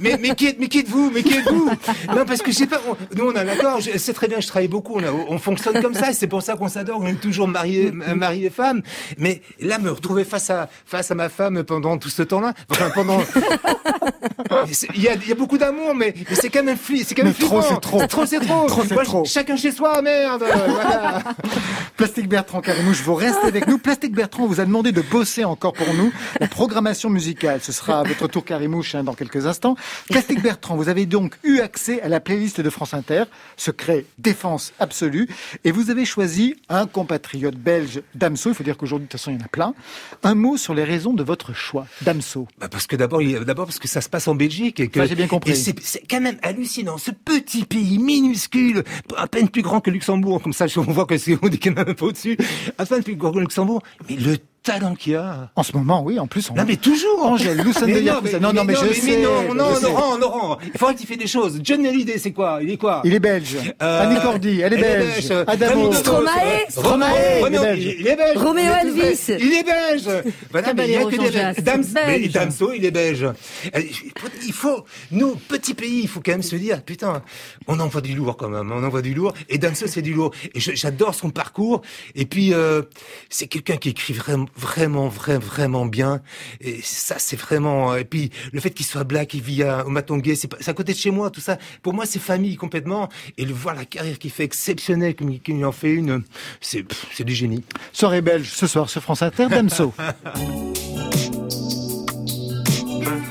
Mais, mais, qui, mais qui êtes-vous Mais qui êtes-vous? Non, parce que je sais pas. nous, on a d'accord. C'est très bien. Je travaille beaucoup. On, on fonctionne comme ça. C'est pour ça qu'on s'adore. On est toujours mariés, mariés et femmes. Mais là, me retrouver face à face à ma femme pendant tout ce temps-là. Enfin, pendant. Il y a, il y a beaucoup d'amour, mais, mais c'est quand même flippant. C'est quand même trop, c'est trop. Trop, c'est trop. Trop, trop. Chacun chez soi, merde. voilà. Plastique Bertrand Carimouche, vous restez avec nous. Plastique Bertrand vous a demandé de bosser encore pour nous la programmation musicale. Ce sera à votre tour Carimouche hein, dans quelques instants. Plastique Bertrand, vous avez donc eu accès à la playlist de France Inter, secret défense absolue, et vous avez choisi un compatriote belge, Damso. Il faut dire qu'aujourd'hui, de toute façon, il y en a plein. Un mot sur les raisons de votre choix, Damso. Bah parce que d'abord, d'abord parce que ça se passe en Belgique et que j'ai bien compris. C'est quand même hallucinant, ce petit pays minuscule, à peine plus grand que Luxembourg, comme ça on voit que c'est dit qu'il y en a un peu au-dessus, à peine plus grand que Luxembourg, mais le talent qu'il y a. En ce moment, oui, en plus. On... Non, mais toujours. Angèle, nous sommes de non, non, non, mais, je sais. non, non, Laurent, Laurent. Il faut rectifier des choses. John Hallyday, c'est quoi? Il est quoi? Il est belge. Euh, Annie Cordy, elle est belge. Adamo. Stromae. Stromae. Il est belge. Roméo Elvis. Il est belge. Voilà, mais il y a que des Damso, il est belge. Il faut, nous, petit pays, il faut quand même se dire, putain, on envoie du lourd quand même. On envoie du lourd. Et Damso, c'est du lourd. Et j'adore son parcours. Et puis, euh, c'est quelqu'un qui écrit vraiment vraiment, vraiment, vraiment bien. Et ça, c'est vraiment. Et puis le fait qu'il soit black, qu'il vit à, au Matongé, c'est à côté de chez moi, tout ça. Pour moi, c'est famille complètement. Et le voir la carrière qu'il fait exceptionnelle, qu'il en fait une, c'est du génie. Soirée belge ce soir sur France Inter, Damso.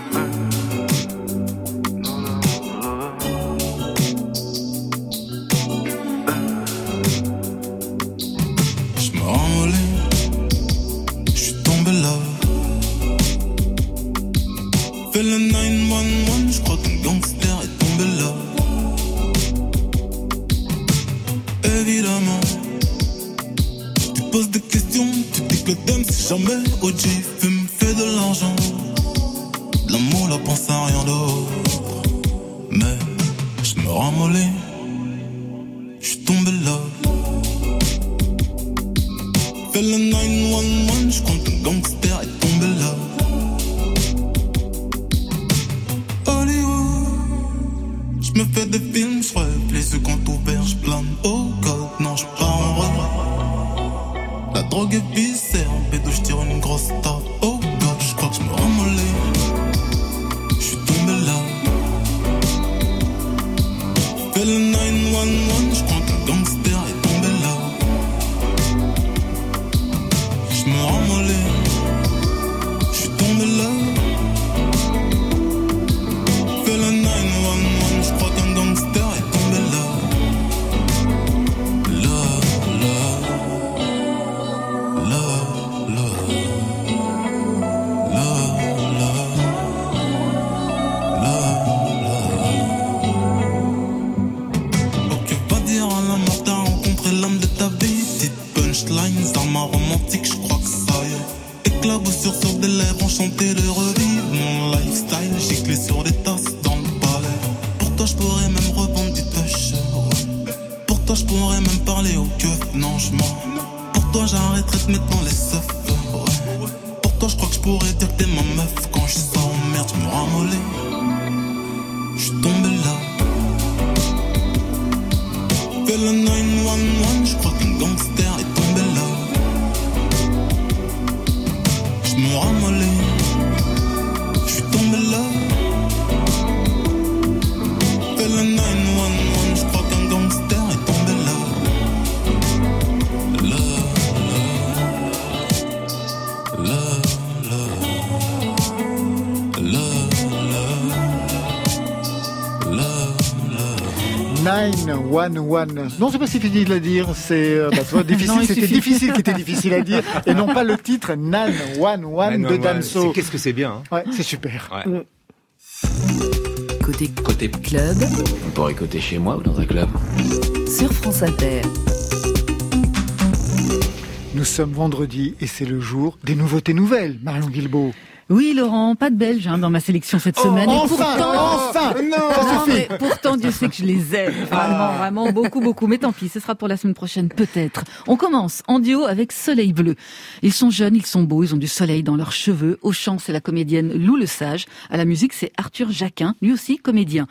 que t'aimes si jamais OG fume, fait de l'argent. L'amour, la pense à rien d'autre. Mais je me ramollis, je suis tombé là. Fais le 911, je compte un gangster est tombé là. Hollywood, je me fais des films, je les yeux quand ouvert, je plane. Oh God, non, je pars en rêve. La drogue est viscère, 911. Non, c'est pas si fini de le dire. C'est euh, bah, difficile. C'était difficile qui était difficile à dire, et non pas le titre 911 de Damso. Qu'est-ce que c'est bien. hein. Ouais, c'est super. Ouais. Côté Côté, club on pourrait côté chez moi ou dans un club. sur France Inter. Nous sommes vendredi et c'est le jour des nouveautés nouvelles. Marion Guilbault. Oui, Laurent, pas de Belge hein, dans ma sélection cette semaine. Et enfin, pourtant, enfin, non, mais pourtant, Dieu sait que je les aime. Vraiment, vraiment, beaucoup, beaucoup. Mais tant pis, ce sera pour la semaine prochaine, peut-être. On commence en duo avec Soleil Bleu. Ils sont jeunes, ils sont beaux, ils ont du soleil dans leurs cheveux. Au chant, c'est la comédienne Lou Le Sage. À la musique, c'est Arthur Jacquin, lui aussi comédien.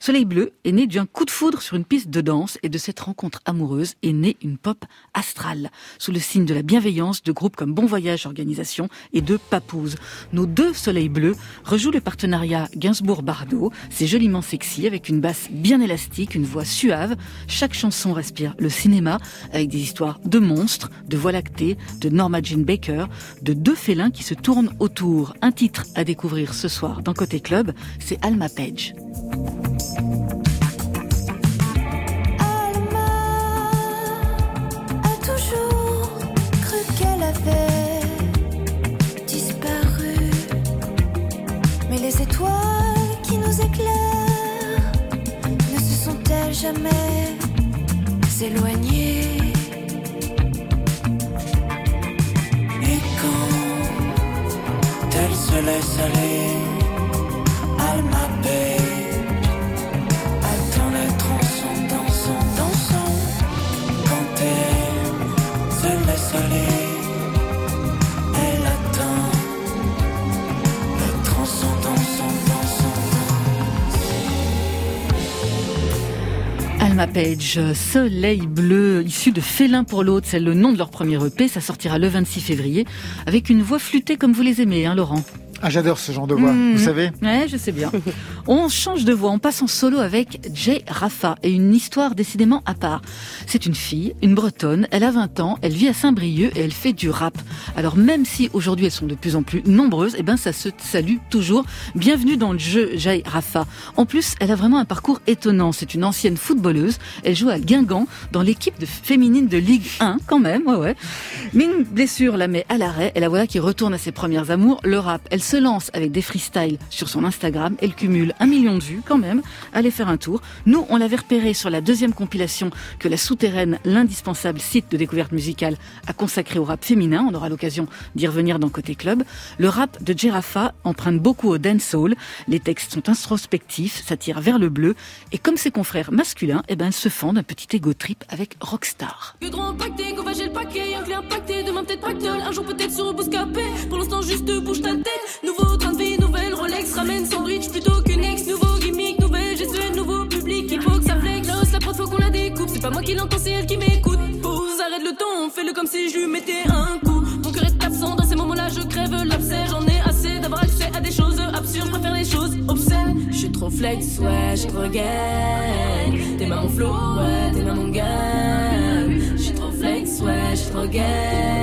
Soleil Bleu est né d'un coup de foudre sur une piste de danse et de cette rencontre amoureuse est née une pop astrale, sous le signe de la bienveillance de groupes comme Bon Voyage Organisation et de Papouze. Nos deux Soleils Bleus rejouent le partenariat Gainsbourg-Bardot. C'est joliment sexy avec une basse bien élastique, une voix suave. Chaque chanson respire le cinéma avec des histoires de monstres, de voix lactée, de Norma Jean Baker, de deux félins qui se tournent autour. Un titre à découvrir ce soir dans Côté Club, c'est Alma Page. A toujours cru qu'elle avait disparu. Mais les étoiles qui nous éclairent ne se sont-elles jamais éloignées? Et quand elle se laisse aller, Alma Page, Soleil Bleu, issu de Félin pour l'autre, c'est le nom de leur premier EP, ça sortira le 26 février, avec une voix flûtée comme vous les aimez, hein Laurent Ah, j'adore ce genre de voix, Mhm. vous savez. Ouais, je sais bien. On change de voix, on passe en solo avec Jay Rafa et une histoire décidément à part. C'est une fille, une bretonne, elle a 20 ans, elle vit à Saint-Brieuc et elle fait du rap. Alors même si aujourd'hui elles sont de plus en plus nombreuses, eh ben ça se salue toujours. Bienvenue dans le jeu Jay Rafa. En plus, elle a vraiment un parcours étonnant. C'est une ancienne footballeuse, elle joue à Guingamp dans l'équipe de féminine de Ligue 1 quand même, ouais ouais. Une blessure la met à l'arrêt et la voilà qui retourne à ses premières amours, le rap. Elle se lance avec des freestyles sur son Instagram. Elle cumule un million de vues quand même. Allez faire un tour. Nous, on l'avait repéré sur la deuxième compilation que la souterraine, l'indispensable site de découverte musicale, a consacré au rap féminin. On aura l'occasion d'y revenir dans Côté Club. Le rap de Jerafa emprunte beaucoup au dancehall. Les textes sont introspectifs, ça tire vers le bleu. Et comme ses confrères masculins, eh ben, elle se fend d'un petit ego trip avec Rockstar. Pour l'instant, juste bouge ta tête. Nouveau train de vie, nouvelle Rolex. Ramène sandwich plutôt qu'une Nouveau gimmick, nouvelle GSE, nouveau public. Il faut que ça flex. La prod, faut qu'on la découpe. C'est pas moi qui l'entends, c'est elle qui m'écoute. Pause, arrête le temps. Fais-le comme si je lui mettais un coup. Mon cœur est absent. Dans ces moments-là, je crève l'abcès. J'en ai assez d'avoir accès à des choses absurdes. Je préfère les choses obscènes. Je suis trop flex, ouais, je trop gang. T'es ma mon flow, ouais, t'es ma mon gang. Je suis trop flex, ouais, je trop gang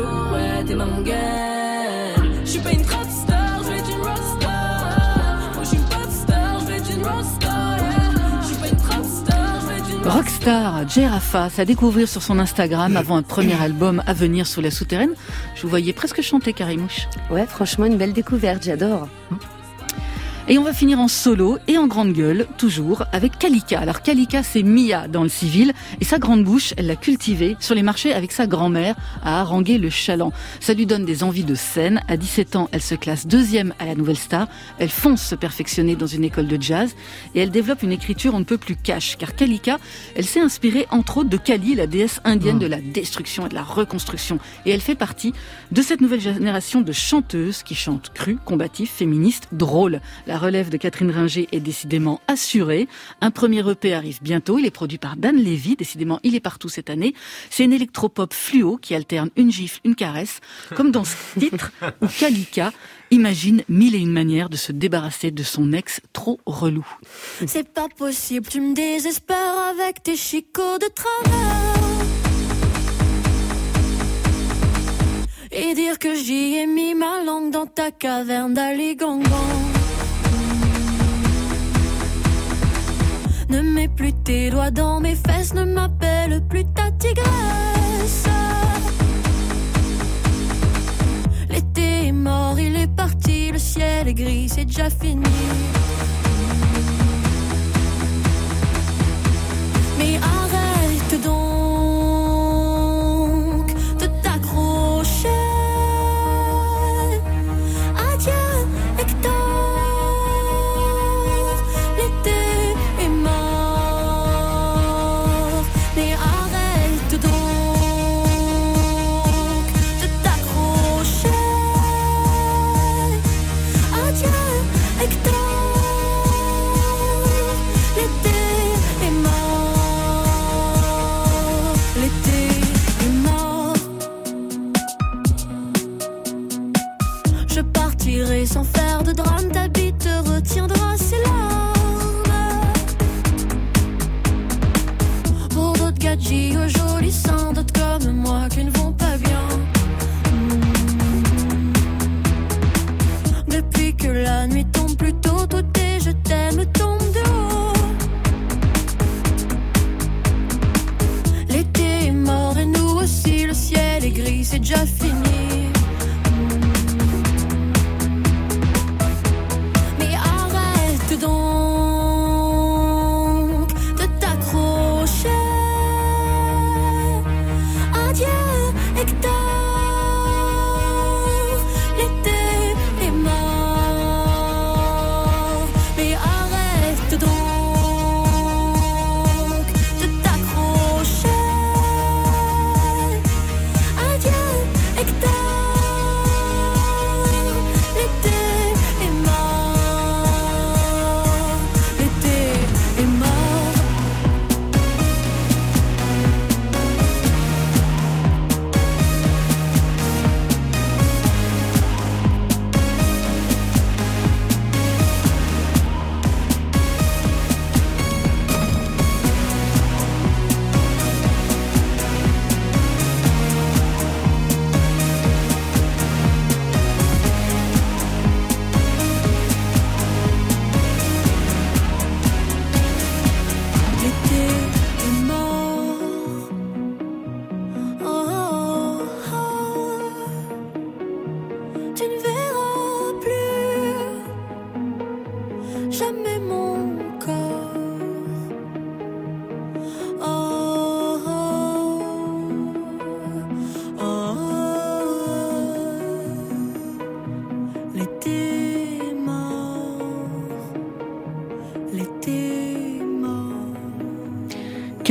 ouais, t'es ma mon Je suis pas une star, rockstar. Jerafa, à découvrir sur son Instagram avant un premier album à venir sous la souterraine. Je vous voyais presque chanter Karimouche. Ouais, franchement, une belle découverte, j'adore. Et on va finir en solo et en grande gueule, toujours, avec Kalika. Alors Kalika, c'est Mia dans le civil, et sa grande bouche, elle l'a cultivée sur les marchés avec sa grand-mère à haranguer le chaland. Ça lui donne des envies de scène. À 17 ans, elle se classe deuxième à la Nouvelle Star. Elle fonce se perfectionner dans une école de jazz, et elle développe une écriture on ne peut plus cash, car Kalika, elle s'est inspirée entre autres de Kali, la déesse indienne de la destruction et de la reconstruction. Et elle fait partie de cette nouvelle génération de chanteuses qui chantent cru, combatif, féministe, drôle. Relève de Catherine Ringer est décidément assurée. Un premier EP arrive bientôt. Il est produit par Dan Levy. Décidément, il est partout cette année. C'est une électropop fluo qui alterne une gifle, une caresse, comme dans ce titre où Kalika imagine mille et une manières de se débarrasser de son ex trop relou. C'est pas possible, tu me désespères avec tes chicots de travers. Et dire que j'y ai mis ma langue dans ta caverne d'Aligangan. Ne mets plus tes doigts dans mes fesses, ne m'appelle plus ta tigresse. L'été est mort, il est parti, le ciel est gris, c'est déjà fini. Mais arrête donc.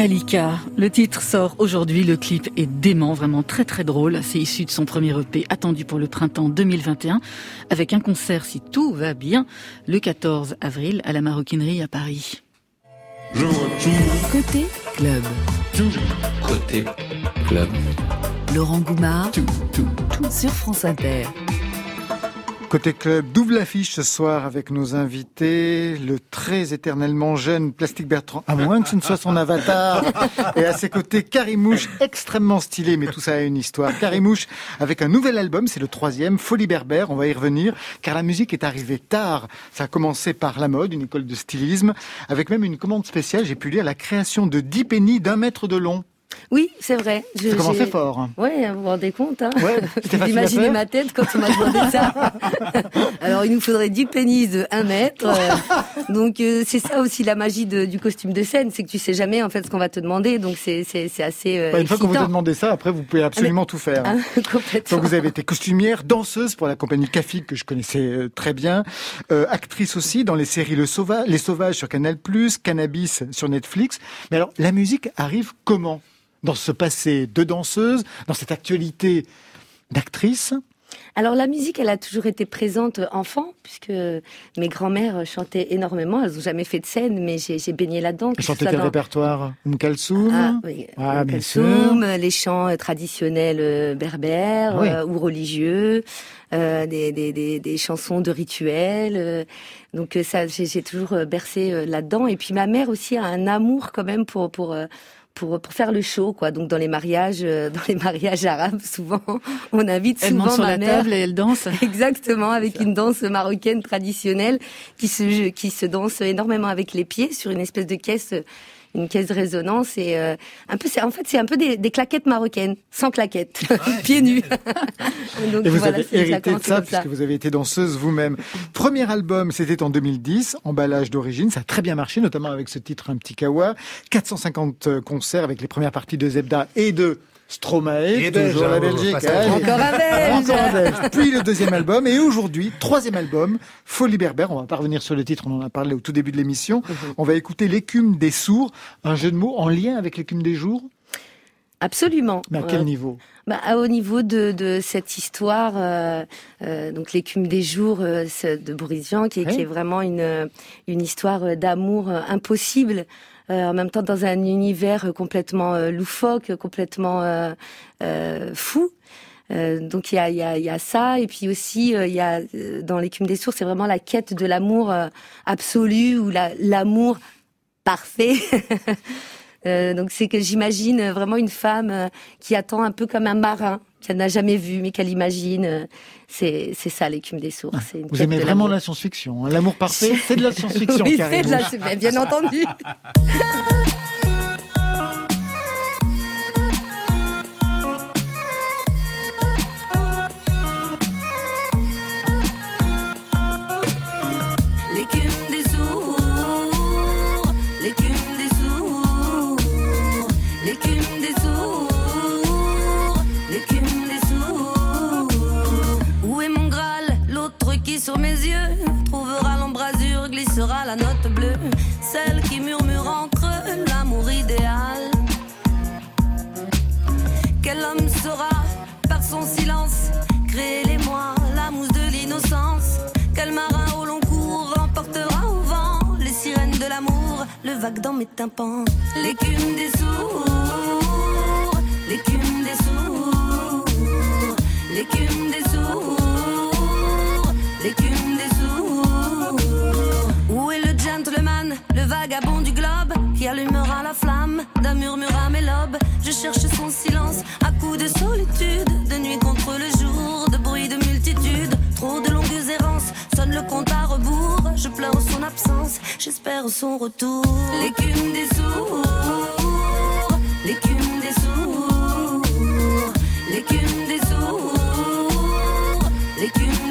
Kalika. Le titre sort aujourd'hui, le clip est dément, vraiment très très drôle. C'est issu de son premier EP attendu pour le printemps 2021 avec un concert si tout va bien le 14 avril à la Maroquinerie à Paris. Côté club. Côté club. Laurent Goumard tout, tout, tout sur France Inter. Côté club, double affiche ce soir avec nos invités, le très éternellement jeune Plastique Bertrand, à moins que ce ne soit son avatar, et à ses côtés Carimouche, extrêmement stylé, mais tout ça a une histoire. Carimouche avec un nouvel album, c'est le troisième, Folie Berbère, on va y revenir, car la musique est arrivée tard. Ça a commencé par la mode, une école de stylisme, avec même une commande spéciale, j'ai pu lire la création de 10 pennies d'un mètre de long. Oui, c'est vrai. Je, commencé fort. Oui, vous vous rendez compte. Hein ouais, Imaginez ma tête quand on m'a demandé ça. Alors, il nous faudrait 10 pénis de 1 mètre. Euh, donc, euh, c'est ça aussi la magie de, du costume de scène, c'est que tu sais jamais en fait ce qu'on va te demander. Donc, c'est assez. Euh, bah, une fois qu'on vous a demandé ça, après, vous pouvez absolument tout faire. Ah, complètement. Donc, vous avez été costumière, danseuse pour la compagnie Café que je connaissais euh, très bien, actrice aussi dans les séries Le Sauvage, Les Sauvages sur Canal+, Cannabis sur Netflix. Mais alors, la musique arrive comment? Dans ce passé de danseuse, dans cette actualité d'actrice alors la musique, elle a toujours été présente enfant, puisque mes grands-mères chantaient énormément. Elles n'ont jamais fait de scène, mais j'ai baigné là-dedans. Chantaient quel répertoire? Um Kalsoum Ah, oui. ah Kalsoum, les chants euh, traditionnels euh, berbères ah euh, ou religieux, des, des, des, des, chansons de rituels. donc ça, j'ai toujours bercé là-dedans. Et puis ma mère aussi a un amour quand même pour pour pour, pour faire le show, quoi. Donc dans les mariages, euh, dans les mariages arabes, souvent, on invite elle souvent sur ma la table et elle danse. Exactement, avec une danse marocaine traditionnelle qui se qui se danse énormément avec les pieds sur une espèce de caisse une caisse de résonance et euh, un peu, c'est en fait c'est un peu des, des, claquettes marocaines, sans claquettes, pieds nus. Donc, et vous avez hérité de ça puisque vous avez été danseuse vous-même. Premier album, c'était en 2010, emballage d'origine, ça a très bien marché, notamment avec ce titre Un petit kawa, 450 concerts avec les premières parties de Zebda et de Stromae, toujours la Belgique. encore un Belge. Encore un Belge. Puis le deuxième album et aujourd'hui, troisième album, Folie Berbère. On va pas revenir sur le titre, on en a parlé au tout début de l'émission. Mhm. On va écouter L'écume des sourds, un jeu de mots en lien avec l'écume des jours. Absolument. Mais à quel niveau? Bah, Au niveau de, de cette histoire, euh, euh, donc l'écume des jours euh, de Boris Vian, qui, qui, est vraiment une, une histoire d'amour impossible. Euh, en même temps dans un univers complètement euh, loufoque, complètement euh, fou. donc il y a, y, a, y a, ça et puis aussi il y a dans l'écume des sources c'est vraiment la quête de l'amour absolu ou l'amour parfait. donc c'est que j'imagine vraiment une femme qui attend un peu comme un marin qu'elle n'a jamais vu mais qu'elle imagine c'est ça l'écume des sources. Vous aimez vraiment la science-fiction. Hein. L'amour parfait, c'est de la science-fiction. oui, c'est de la bien entendu. sur mes yeux trouvera l'embrasure, glissera la note bleue, celle qui murmure entre l'amour idéal. Quel homme saura, par son silence, créer les mois, la mousse de l'innocence? Quel marin au long cours emportera au vent les sirènes de l'amour, le vague dans mes tympans, l'écume des sourds, l'écume des sourds, l'écume des sourds l'écume des sourds. Où est le gentleman, le vagabond du globe, qui allumera la flamme d'un murmure à mes lobes? Je cherche son silence à coups de solitude, de nuit contre le jour, de bruit de multitude, trop de longues errances, sonne le compte à rebours. Je pleure son absence, j'espère son retour. L'écume des sourds, l'écume des sourds, l'écume des sourds, l'écume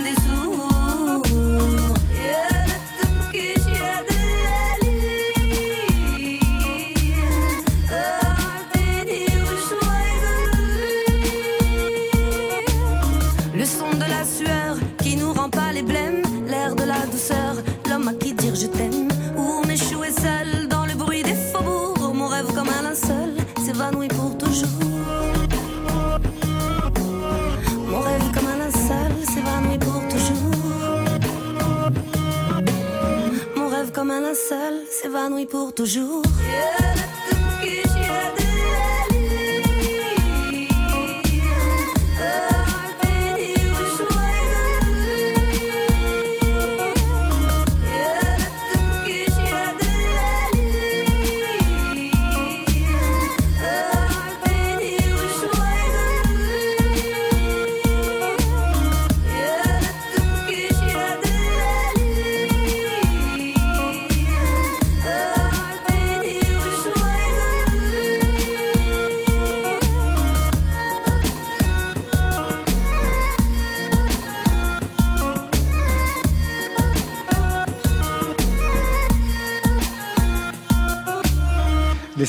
un seul s'évanouit pour toujours.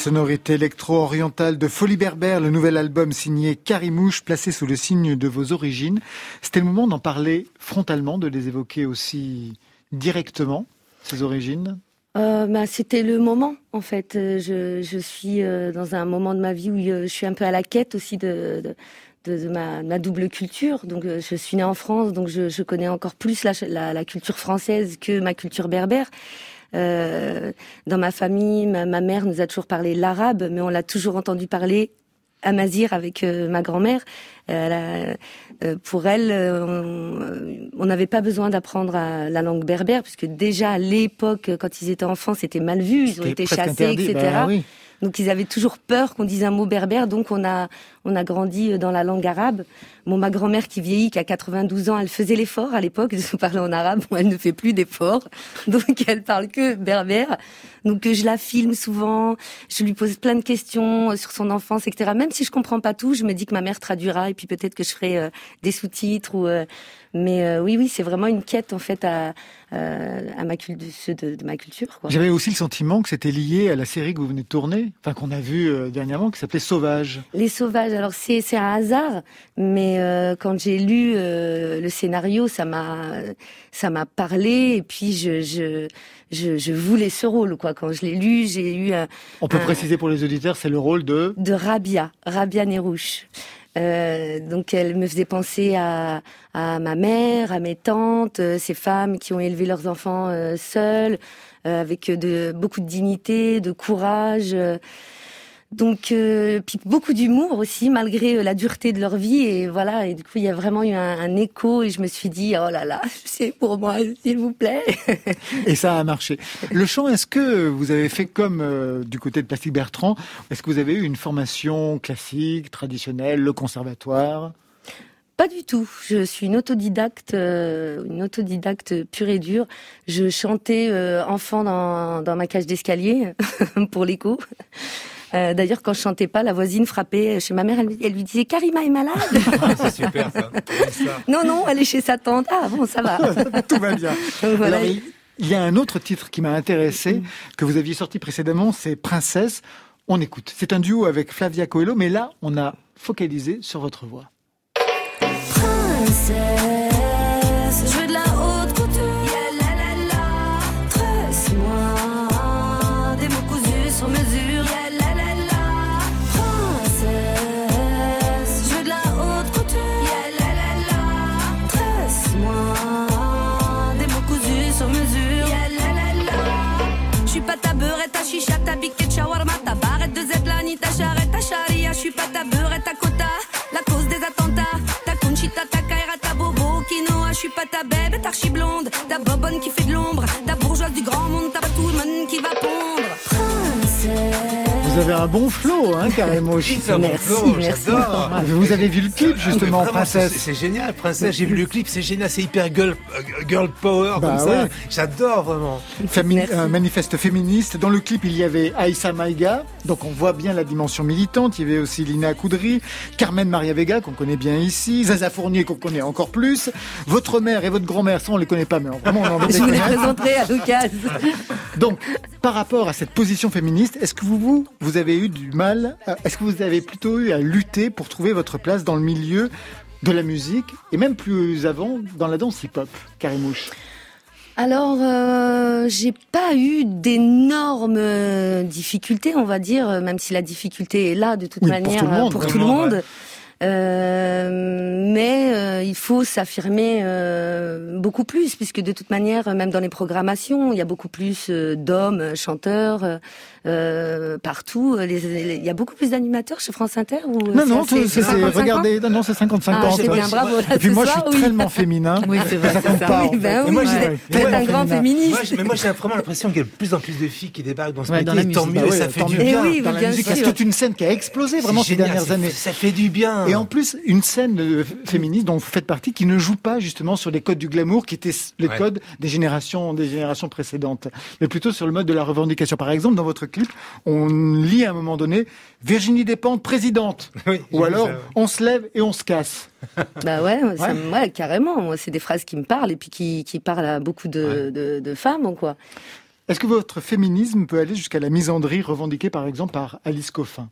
Sonorités électro-orientales de Folie Berbère, le nouvel album signé Carimouche, placé sous le signe de vos origines. C'était le moment d'en parler frontalement, de les évoquer aussi directement, ces origines euh, bah, C'était le moment, en fait. Je, je suis euh, dans un moment de ma vie où je suis un peu à la quête aussi de, ma, double culture. Donc, euh, je suis née en France, donc je, connais encore plus la, culture française que ma culture berbère. Euh, dans ma famille, ma, ma, mère nous a toujours parlé l'arabe, mais on l'a toujours entendu parler amazir avec euh, ma grand-mère. Euh, euh, pour elle, on n'avait pas besoin d'apprendre la langue berbère, puisque déjà à l'époque, quand ils étaient enfants, c'était mal vu, ils ont été chassés, etc. Bah, oui. Donc ils avaient toujours peur qu'on dise un mot berbère, donc on a on a grandi euh, dans la langue arabe. Bon, ma grand-mère qui vieillit, qui a 92 ans, elle faisait l'effort à l'époque de parler en arabe. Bon, elle ne fait plus d'effort, donc elle parle que berbère. Donc je la filme souvent, je lui pose plein de questions euh, sur son enfance, etc. Même si je comprends pas tout, je me dis que ma mère traduira et puis peut-être que je ferai euh, des sous-titres ou mais euh, oui, oui, c'est vraiment une quête en fait à, euh, à ma de, de, ma culture. J'avais aussi le sentiment que c'était lié à la série que vous venez de tourner, enfin qu'on a vue euh, dernièrement, qui s'appelait Sauvage. Les Sauvages. Alors c'est un hasard, mais euh, quand j'ai lu euh, le scénario, ça m'a ça m'a parlé et puis je je je, je, voulais ce rôle quoi. Quand je l'ai lu, j'ai eu. On peut préciser pour les auditeurs, c'est le rôle de de Rabia, Rabia Nerouche. Euh, donc elle me faisait penser à, à, ma mère, à mes tantes, euh, ces femmes qui ont élevé leurs enfants euh, seules, euh, avec de, beaucoup de dignité, de courage. Donc, euh, puis beaucoup d'humour aussi, malgré la dureté de leur vie. Et voilà, et du coup, il y a vraiment eu un, un écho. Et je me suis dit, oh là là, c'est pour moi, s'il vous plaît. et ça a marché. Le chant, est-ce que vous avez fait comme euh, du côté de Plastique Bertrand? Est-ce que vous avez eu une formation classique, traditionnelle, le conservatoire? Pas du tout. Je suis une autodidacte, euh, une autodidacte pure et dure. Je chantais euh, enfant dans, dans ma cage d'escalier pour l'écho. Euh, D'ailleurs, quand je chantais pas, la voisine frappait chez ma mère. Elle, elle lui disait Karima est malade. c'est super ça. non, non, elle est chez sa tante. Ah bon, ça va. Tout va bien. voilà. Alors, il y a un autre titre qui m'a intéressé mm. que vous aviez sorti précédemment, c'est Princesse. On écoute. C'est un duo avec Flavia Coelho, mais là, on a focalisé sur votre voix. Princesse, ta biquette, shawarma, ta barrette de zetlani, ta charrette, ta charia, je suis pas ta beurette, ta quota, la cause des attentats, ta conchita, ta kaira, ta bobo, quinoa, je suis pas ta bébé, ta archi blonde, ta bobonne qui fait de l'ombre, ta bourgeoise du grand monde, ta monde qui va pondre. Princesse. Vous avez un bon flow, hein, carrément. merci, j'adore. Vous avez vu le clip, justement, vraiment, Princesse. C'est génial, Princesse. J'ai vu le clip, c'est génial, c'est hyper girl, girl power, bah, comme ça. J'adore, vraiment. Un manifeste féministe. Dans le clip, il y avait Aïssa Maïga. Donc, on voit bien la dimension militante. Il y avait aussi Lina Koudry, Carmen Maria Vega, qu'on connaît bien ici, Zaza Fournier, qu'on connaît encore plus. Votre mère et votre grand-mère, ça, on les connaît pas, mais vraiment, on en Je vous les présenterai à l'occasion. Donc, par rapport à cette position féministe, est-ce que vous, vous vous avez eu du mal, est-ce que vous avez plutôt eu à lutter pour trouver votre place dans le milieu de la musique et même plus avant dans la danse hip-hop, Karimouche? Alors, euh, j'ai pas eu d'énormes euh, difficultés, on va dire, même si la difficulté est là de toute oui, manière pour tout le monde. Pour tout le monde. Euh, mais euh, il faut s'affirmer euh, beaucoup plus, puisque de toute manière, même dans les programmations, il y a beaucoup plus euh, d'hommes chanteurs euh, partout. Il y a beaucoup plus d'animateurs chez France Inter ou Non, non, c'est regardez, non, non, c'est 55 ah, ans. C'est bien, bravo. Et puis moi, je suis tellement féminin. Oui, c'est vrai. Ça compte pas. Oui, ben oui, moi, un grand féministe. mais moi, j'ai vraiment l'impression qu'il y a de plus en plus de filles qui débarquent dans ce métier. Tant mieux, ça fait du bien. Dans la musique, c'est toute une scène qui a explosé vraiment ces dernières années. Ça fait du bien. Et en plus, une scène féministe dont vous faites partie qui ne joue pas justement sur les codes du glamour qui étaient les codes des générations, des générations précédentes, mais plutôt sur le mode de la revendication. Par exemple, dans votre clip, on lit à un moment donné Virginie Despentes présidente, ou alors on se lève et on se casse. Bah ouais, ouais. carrément. C'est des phrases qui me parlent et puis qui, qui parlent à beaucoup de, de, de femmes, quoi. Est-ce que votre féminisme peut aller jusqu'à la misandrie revendiquée par exemple par Alice Coffin?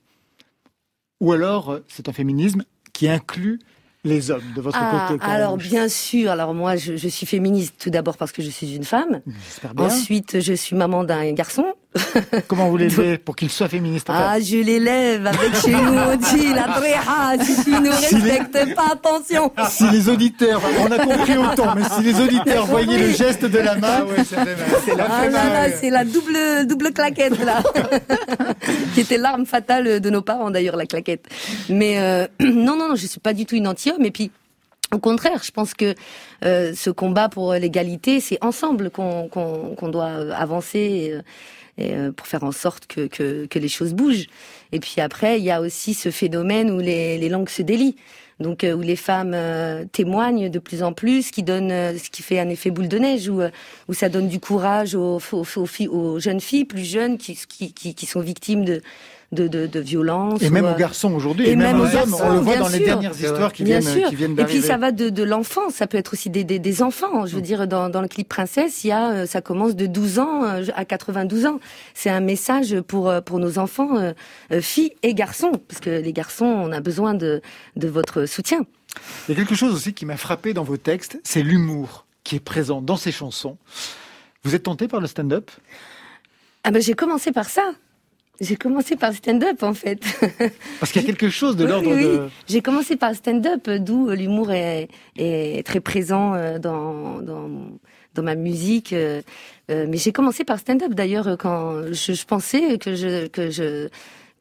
Ou alors euh, c'est un féminisme qui inclut les hommes de votre ah, côté Alors bien sûr, alors moi je, je suis féministe tout d'abord parce que je suis une femme. Ensuite je suis maman d'un garçon. Comment vous l'élevez pour qu'il soit féministe Ah je l'élève avec chez nous on dit la tréha, si tu nous respectes pas, attention. Si les auditeurs, on a compris autant, mais si les auditeurs voyaient le geste de la main, ah c'est la, ah c'est la double double claquette là, qui était l'arme fatale de nos parents d'ailleurs la claquette. Mais euh, non non non, je suis pas du tout une anti mais puis, au contraire, je pense que euh, ce combat pour l'égalité, c'est ensemble qu'on doit euh, avancer et, euh, pour faire en sorte que, que, les choses bougent. Et puis après, il y a aussi ce phénomène où les, les langues se délient. Donc où les femmes témoignent de plus en plus, ce qui donne, ce qui fait un effet boule de neige, où, où ça donne du courage aux, aux, aux, aux jeunes filles plus jeunes qui, qui, qui sont victimes de, de, de, de violence. Et même aux garçons aujourd'hui, et, même, aux hommes, on le voit dans les dernières histoires qui viennent, qui viennent Et puis ça va de, de l'enfant, ça peut être aussi des, des, des enfants. Je veux mm. dire, dans, dans le clip Princesse, il y a, euh, ça commence de 12 ans euh, à 92 ans. C'est un message pour, euh, pour nos enfants, filles et garçons, parce que les garçons, on a besoin de, de votre soutien. Il y a quelque chose aussi qui m'a frappé dans vos textes, c'est l'humour qui est présent dans ces chansons. Vous êtes tenté par le stand-up? Ah ben j'ai commencé par ça. J'ai commencé par stand-up en fait. Parce qu'il y a quelque chose de l'ordre oui, de... J'ai commencé par stand-up, d'où l'humour est, est, très présent euh, dans, dans, dans ma musique. Euh, euh, mais j'ai commencé par stand-up d'ailleurs quand je, je, pensais que je que je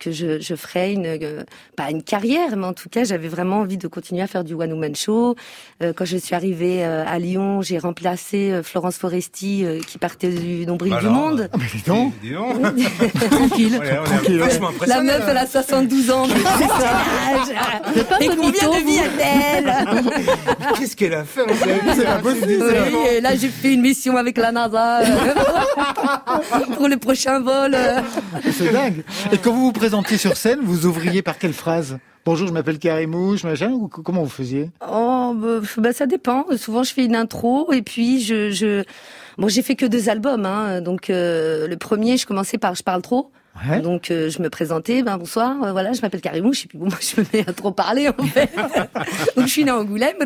que je, je ferais une euh, pas une carrière, mais en tout cas j'avais vraiment envie de continuer à faire du one woman show. Euh, quand je suis arrivée euh, à Lyon, j'ai remplacé Florence Foresti qui partait du nombril du monde. Ah, mais dis donc, tranquille, tranquille. La meuf elle a 72 ans. Et combien de vie a-t-elle Qu'est-ce qu'elle a fait C'est pas. Oui, et là j'ai fait une mission avec la NASA pour le prochain vol. C'est dingue. Et quand vous vous présentez présentiez sur scène, vous ouvriez par quelle phrase Bonjour, je m'appelle Karimouche, machin, ou comment vous faisiez Oh, bah, bah, ça dépend. Souvent, je fais une intro et puis je, bon, j'ai fait que deux albums, hein, donc euh, le premier, je commençais par je parle trop. Donc euh, je me présentais, ben bonsoir, euh, voilà, je m'appelle Karimouche, et puis bon, moi je me mets à trop parler en fait. Donc je suis né à Angoulême,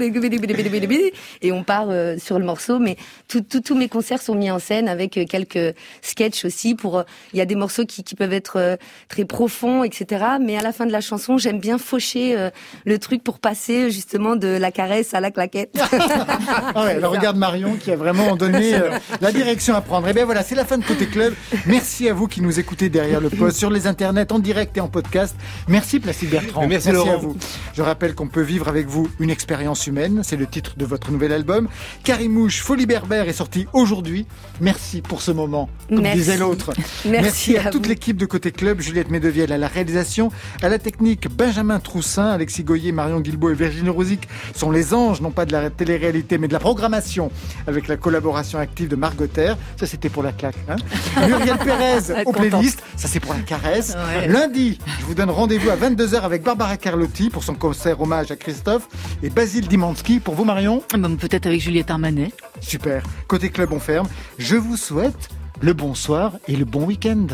et on part euh, sur le morceau, mais tous mes concerts sont mis en scène avec quelques sketchs aussi. Pour il y a des morceaux qui, qui peuvent être très profonds, etc. Mais à la fin de la chanson, j'aime bien faucher le truc pour passer justement de la caresse à la claquette. ah ouais, regarde Marion qui a vraiment donné la direction à prendre. Et eh bien voilà, c'est la fin de Côté Club. Merci à vous qui nous écoutez derrière le poste sur les internets en direct et en podcast. Merci Placide Bertrand. Merci, à vous. Je rappelle qu'on peut vivre avec vous une expérience humaine. C'est le titre de votre nouvel album. Carimouche, Folie Berbère est sorti aujourd'hui. Merci pour ce moment, comme disait l'autre. Merci, à, toute l'équipe de Côté Club, Juliette Medevielle à la réalisation, à la technique, Benjamin Troussin, Alexis Goyer, Marion Guilbault et Virginie Rosic sont les anges, non pas de la télé-réalité, mais de la programmation, avec la collaboration active de Margot Ça, c'était pour la claque. Hein Muriel Pérez aux playlists. Ça, c'est pour la caresse. Lundi, je vous donne rendez-vous à 22h avec Barbara Carlotti pour son concert hommage à Christophe et Basile Dimansky pour vous, Marion. Ah ben, peut-être avec Juliette Armanet. Super. Côté club, on ferme. Je vous souhaite le bonsoir et le bon week-end.